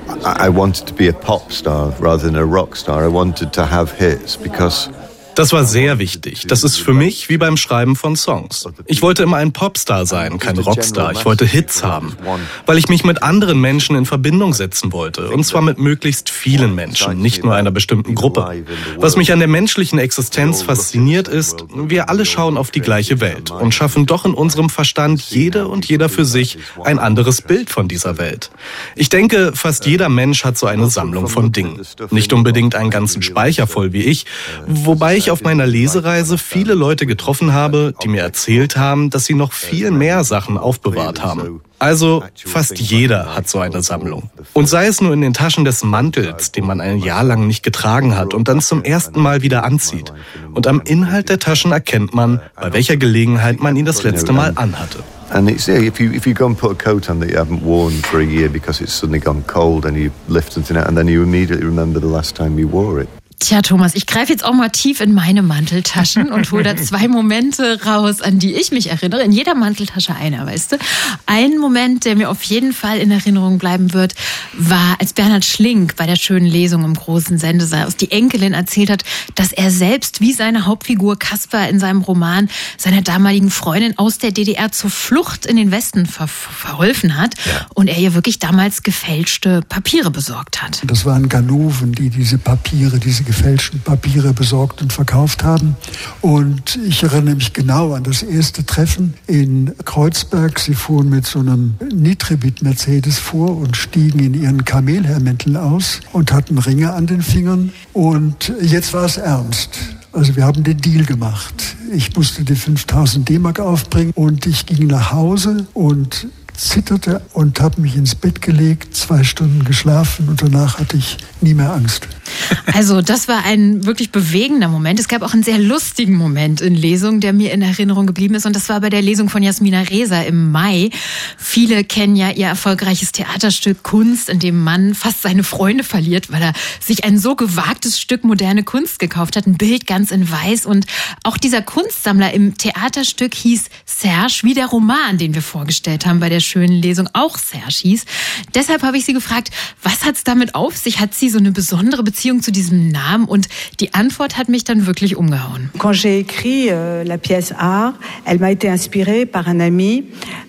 I wanted to be a pop star rather than a rock star. I wanted to have hits because Das war sehr wichtig. Das ist für mich wie beim Schreiben von Songs. Ich wollte immer ein Popstar sein, kein Rockstar. Ich wollte Hits haben, weil ich mich mit anderen Menschen in Verbindung setzen wollte. Und zwar mit möglichst vielen Menschen, nicht nur einer bestimmten Gruppe. Was mich an der menschlichen Existenz fasziniert ist, wir alle schauen auf die gleiche Welt und schaffen doch in unserem Verstand jede und jeder für sich ein anderes Bild von dieser Welt. Ich denke, fast jeder Mensch hat so eine Sammlung von Dingen. Nicht unbedingt einen ganzen Speicher voll wie ich, wobei ich ich auf meiner Lesereise viele Leute getroffen habe, die mir erzählt haben, dass sie noch viel mehr Sachen aufbewahrt haben. Also fast jeder hat so eine Sammlung. Und sei es nur in den Taschen des Mantels, den man ein Jahr lang nicht getragen hat und dann zum ersten Mal wieder anzieht. Und am Inhalt der Taschen erkennt man, bei welcher Gelegenheit man ihn das letzte Mal anhatte. And it's yeah, if you if you go and put a coat on that you haven't worn for a year because it's suddenly gone cold and you lift something out and then you immediately remember the last time you wore it. Tja, Thomas, ich greife jetzt auch mal tief in meine Manteltaschen und hole da zwei Momente raus, an die ich mich erinnere. In jeder Manteltasche einer, weißt du. Ein Moment, der mir auf jeden Fall in Erinnerung bleiben wird, war, als Bernhard Schlink bei der schönen Lesung im großen Sendesaal aus die Enkelin erzählt hat, dass er selbst wie seine Hauptfigur Kasper in seinem Roman seiner damaligen Freundin aus der DDR zur Flucht in den Westen ver verholfen hat ja. und er ihr wirklich damals gefälschte Papiere besorgt hat. Das waren Ganoven, die diese Papiere, diese gefälschten Papiere besorgt und verkauft haben. Und ich erinnere mich genau an das erste Treffen in Kreuzberg. Sie fuhren mit so einem Nitribit Mercedes vor und stiegen in ihren Kamelhermänteln aus und hatten Ringe an den Fingern. Und jetzt war es ernst. Also wir haben den Deal gemacht. Ich musste die 5000 D-Mark aufbringen und ich ging nach Hause und zitterte und habe mich ins Bett gelegt, zwei Stunden geschlafen und danach hatte ich nie mehr Angst. Also das war ein wirklich bewegender Moment. Es gab auch einen sehr lustigen Moment in Lesung, der mir in Erinnerung geblieben ist und das war bei der Lesung von Jasmina Reza im Mai. Viele kennen ja ihr erfolgreiches Theaterstück Kunst, in dem Mann fast seine Freunde verliert, weil er sich ein so gewagtes Stück moderne Kunst gekauft hat, ein Bild ganz in weiß und auch dieser Kunstsammler im Theaterstück hieß Serge, wie der Roman, den wir vorgestellt haben bei der schönen Lesung auch Serge hieß. Deshalb habe ich sie gefragt, was hat es damit auf sich? Hat sie so eine besondere Beziehung zu diesem Namen? Und die Antwort hat mich dann wirklich umgehauen. Quand j'ai écrit euh, la pièce Art, elle m'a été inspirée par un ami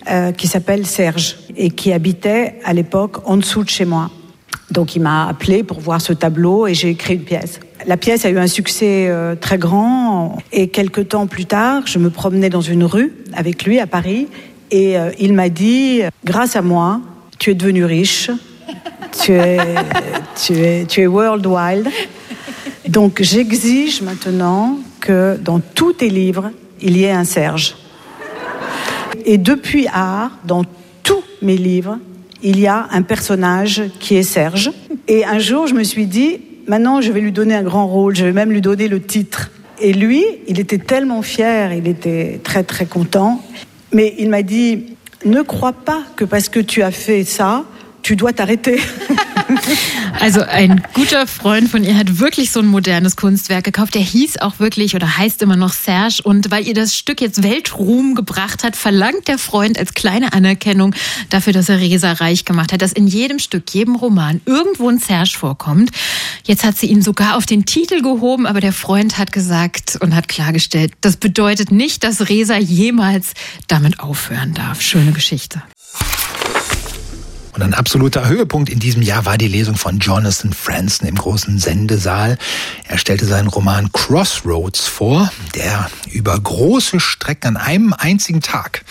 euh, qui s'appelle Serge et qui habitait à l'époque en dessous de chez moi. Donc il m'a appelé pour voir ce tableau et j'ai écrit une pièce. La pièce a eu un succès euh, très grand et quelques temps plus tard, je me promenais dans une rue avec lui à Paris et euh, il m'a dit, grâce à moi, tu es devenu riche, tu es, tu es, tu es worldwide. Donc j'exige maintenant que dans tous tes livres, il y ait un Serge. Et depuis Art, dans tous mes livres, il y a un personnage qui est Serge. Et un jour, je me suis dit, maintenant, je vais lui donner un grand rôle, je vais même lui donner le titre. Et lui, il était tellement fier, il était très très content. Mais il m'a dit, ne crois pas que parce que tu as fait ça, tu dois t'arrêter. Also ein guter Freund von ihr hat wirklich so ein modernes Kunstwerk gekauft. Der hieß auch wirklich oder heißt immer noch Serge. Und weil ihr das Stück jetzt Weltruhm gebracht hat, verlangt der Freund als kleine Anerkennung dafür, dass er Resa reich gemacht hat, dass in jedem Stück, jedem Roman irgendwo ein Serge vorkommt. Jetzt hat sie ihn sogar auf den Titel gehoben, aber der Freund hat gesagt und hat klargestellt, das bedeutet nicht, dass Resa jemals damit aufhören darf. Schöne Geschichte. Und ein absoluter Höhepunkt in diesem Jahr war die Lesung von Jonathan Franzen im großen Sendesaal. Er stellte seinen Roman Crossroads vor, der über große Strecken an einem einzigen Tag,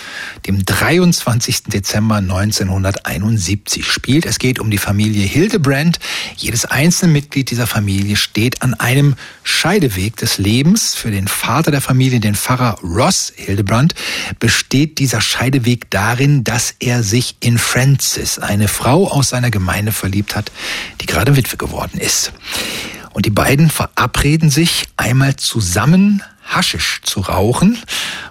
dem 23. Dezember 1971 spielt. Es geht um die Familie Hildebrand. Jedes einzelne Mitglied dieser Familie steht an einem Scheideweg des Lebens. Für den Vater der Familie, den Pfarrer Ross Hildebrand, besteht dieser Scheideweg darin, dass er sich in Francis, ein eine Frau aus seiner Gemeinde verliebt hat, die gerade Witwe geworden ist. Und die beiden verabreden sich, einmal zusammen Haschisch zu rauchen.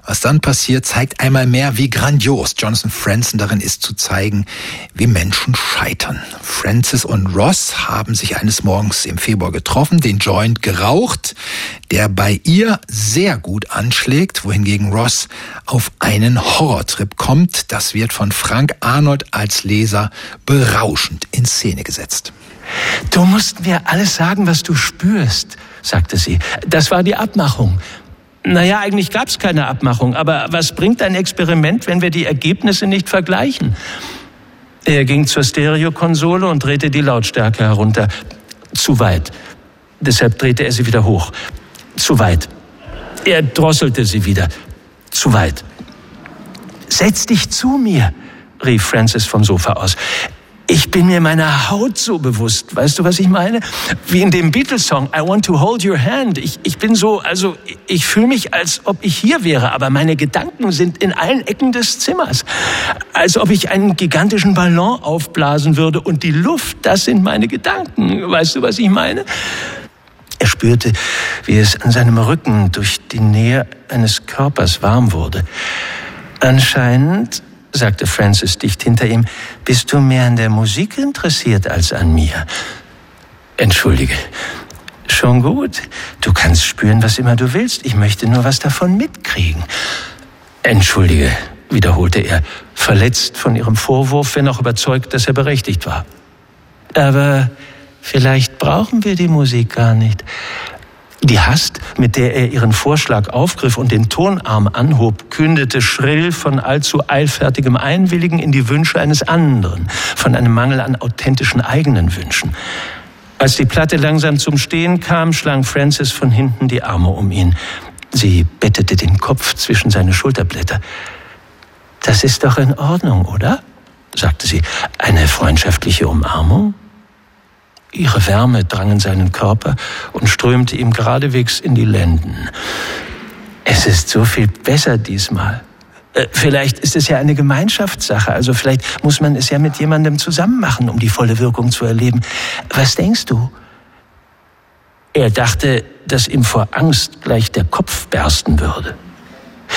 Was dann passiert, zeigt einmal mehr, wie grandios Jonathan Franzen darin ist zu zeigen, wie Menschen scheitern. Francis und Ross haben sich eines Morgens im Februar getroffen, den Joint geraucht, der bei ihr sehr gut anschlägt, wohingegen Ross auf einen Horrortrip kommt. Das wird von Frank Arnold als Leser berauschend in Szene gesetzt. Du musst mir alles sagen, was du spürst, sagte sie. Das war die Abmachung. Naja, eigentlich gab es keine Abmachung, aber was bringt ein Experiment, wenn wir die Ergebnisse nicht vergleichen? Er ging zur Stereokonsole und drehte die Lautstärke herunter. Zu weit. Deshalb drehte er sie wieder hoch. Zu weit. Er drosselte sie wieder. Zu weit. Setz dich zu mir, rief Francis vom Sofa aus. Ich bin mir meiner Haut so bewusst. Weißt du, was ich meine? Wie in dem Beatles-Song I Want to Hold Your Hand. Ich, ich bin so, also ich fühle mich, als ob ich hier wäre, aber meine Gedanken sind in allen Ecken des Zimmers. Als ob ich einen gigantischen Ballon aufblasen würde und die Luft, das sind meine Gedanken. Weißt du, was ich meine? Er spürte, wie es an seinem Rücken durch die Nähe eines Körpers warm wurde. Anscheinend sagte Francis dicht hinter ihm, bist du mehr an der Musik interessiert als an mir? Entschuldige. Schon gut. Du kannst spüren, was immer du willst. Ich möchte nur was davon mitkriegen. Entschuldige, wiederholte er, verletzt von ihrem Vorwurf, wenn auch überzeugt, dass er berechtigt war. Aber vielleicht brauchen wir die Musik gar nicht. Die Hast, mit der er ihren Vorschlag aufgriff und den Tonarm anhob, kündete schrill von allzu eilfertigem Einwilligen in die Wünsche eines anderen, von einem Mangel an authentischen eigenen Wünschen. Als die Platte langsam zum Stehen kam, schlang Francis von hinten die Arme um ihn. Sie bettete den Kopf zwischen seine Schulterblätter. Das ist doch in Ordnung, oder? sagte sie. Eine freundschaftliche Umarmung? Ihre Wärme drang in seinen Körper und strömte ihm geradewegs in die Lenden. Es ist so viel besser diesmal. Äh, vielleicht ist es ja eine Gemeinschaftssache, also vielleicht muss man es ja mit jemandem zusammen machen, um die volle Wirkung zu erleben. Was denkst du? Er dachte, dass ihm vor Angst gleich der Kopf bersten würde.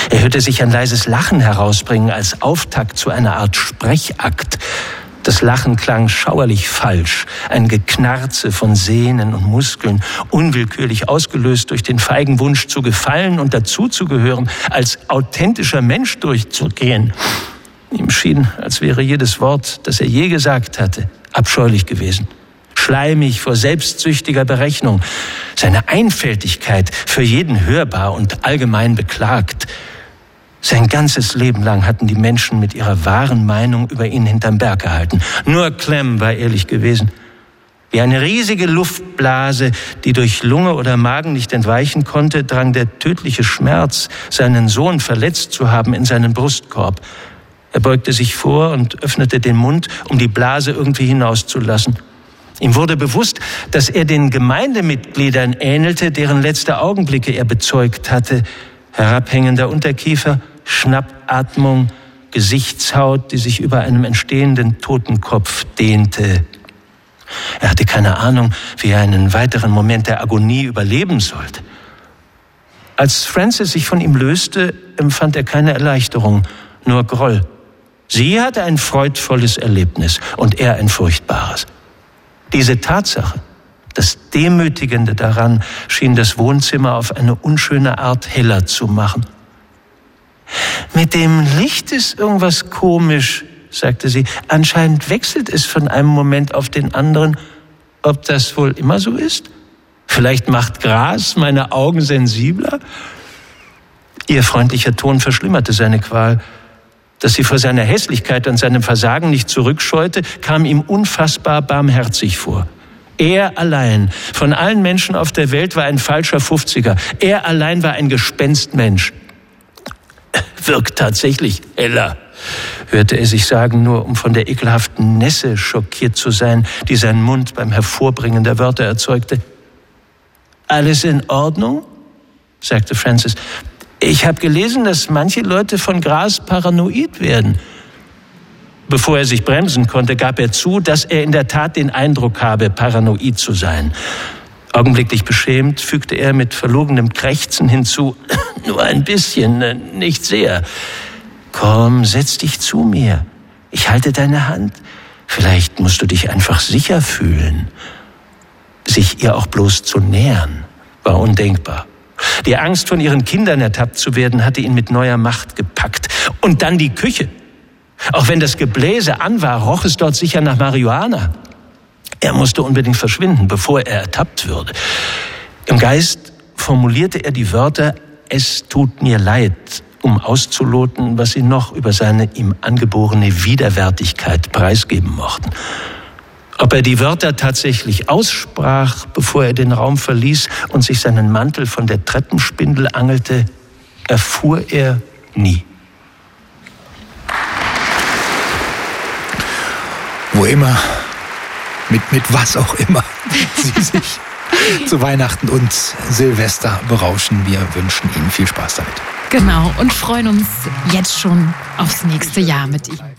Er hörte sich ein leises Lachen herausbringen als Auftakt zu einer Art Sprechakt das Lachen klang schauerlich falsch, ein Geknarze von Sehnen und Muskeln, unwillkürlich ausgelöst durch den feigen Wunsch zu gefallen und dazuzugehören, als authentischer Mensch durchzugehen. Ihm schien, als wäre jedes Wort, das er je gesagt hatte, abscheulich gewesen. Schleimig vor selbstsüchtiger Berechnung, seine Einfältigkeit für jeden hörbar und allgemein beklagt, sein ganzes Leben lang hatten die Menschen mit ihrer wahren Meinung über ihn hinterm Berg gehalten. Nur Clem war ehrlich gewesen. Wie eine riesige Luftblase, die durch Lunge oder Magen nicht entweichen konnte, drang der tödliche Schmerz, seinen Sohn verletzt zu haben, in seinen Brustkorb. Er beugte sich vor und öffnete den Mund, um die Blase irgendwie hinauszulassen. Ihm wurde bewusst, dass er den Gemeindemitgliedern ähnelte, deren letzte Augenblicke er bezeugt hatte. Herabhängender Unterkiefer, Schnappatmung, Gesichtshaut, die sich über einem entstehenden Totenkopf dehnte. Er hatte keine Ahnung, wie er einen weiteren Moment der Agonie überleben sollte. Als Francis sich von ihm löste, empfand er keine Erleichterung, nur Groll. Sie hatte ein freudvolles Erlebnis und er ein furchtbares. Diese Tatsache, das Demütigende daran schien das Wohnzimmer auf eine unschöne Art heller zu machen. Mit dem Licht ist irgendwas komisch, sagte sie. Anscheinend wechselt es von einem Moment auf den anderen. Ob das wohl immer so ist? Vielleicht macht Gras meine Augen sensibler? Ihr freundlicher Ton verschlimmerte seine Qual. Dass sie vor seiner Hässlichkeit und seinem Versagen nicht zurückscheute, kam ihm unfassbar barmherzig vor. Er allein von allen Menschen auf der Welt war ein falscher Fünfziger. Er allein war ein Gespenstmensch. Wirkt tatsächlich heller, hörte er sich sagen, nur um von der ekelhaften Nässe schockiert zu sein, die sein Mund beim Hervorbringen der Wörter erzeugte. Alles in Ordnung? sagte Francis. Ich habe gelesen, dass manche Leute von Gras paranoid werden. Bevor er sich bremsen konnte, gab er zu, dass er in der Tat den Eindruck habe, paranoid zu sein. Augenblicklich beschämt fügte er mit verlogenem Krächzen hinzu, nur ein bisschen, äh, nicht sehr. Komm, setz dich zu mir. Ich halte deine Hand. Vielleicht musst du dich einfach sicher fühlen. Sich ihr auch bloß zu nähern, war undenkbar. Die Angst, von ihren Kindern ertappt zu werden, hatte ihn mit neuer Macht gepackt. Und dann die Küche. Auch wenn das Gebläse an war, roch es dort sicher nach Marihuana. Er musste unbedingt verschwinden, bevor er ertappt würde. Im Geist formulierte er die Wörter Es tut mir leid, um auszuloten, was sie noch über seine ihm angeborene Widerwärtigkeit preisgeben mochten. Ob er die Wörter tatsächlich aussprach, bevor er den Raum verließ und sich seinen Mantel von der Treppenspindel angelte, erfuhr er nie. Wo immer, mit, mit was auch immer Sie sich zu Weihnachten und Silvester berauschen. Wir wünschen Ihnen viel Spaß damit. Genau, und freuen uns jetzt schon aufs nächste Jahr mit Ihnen.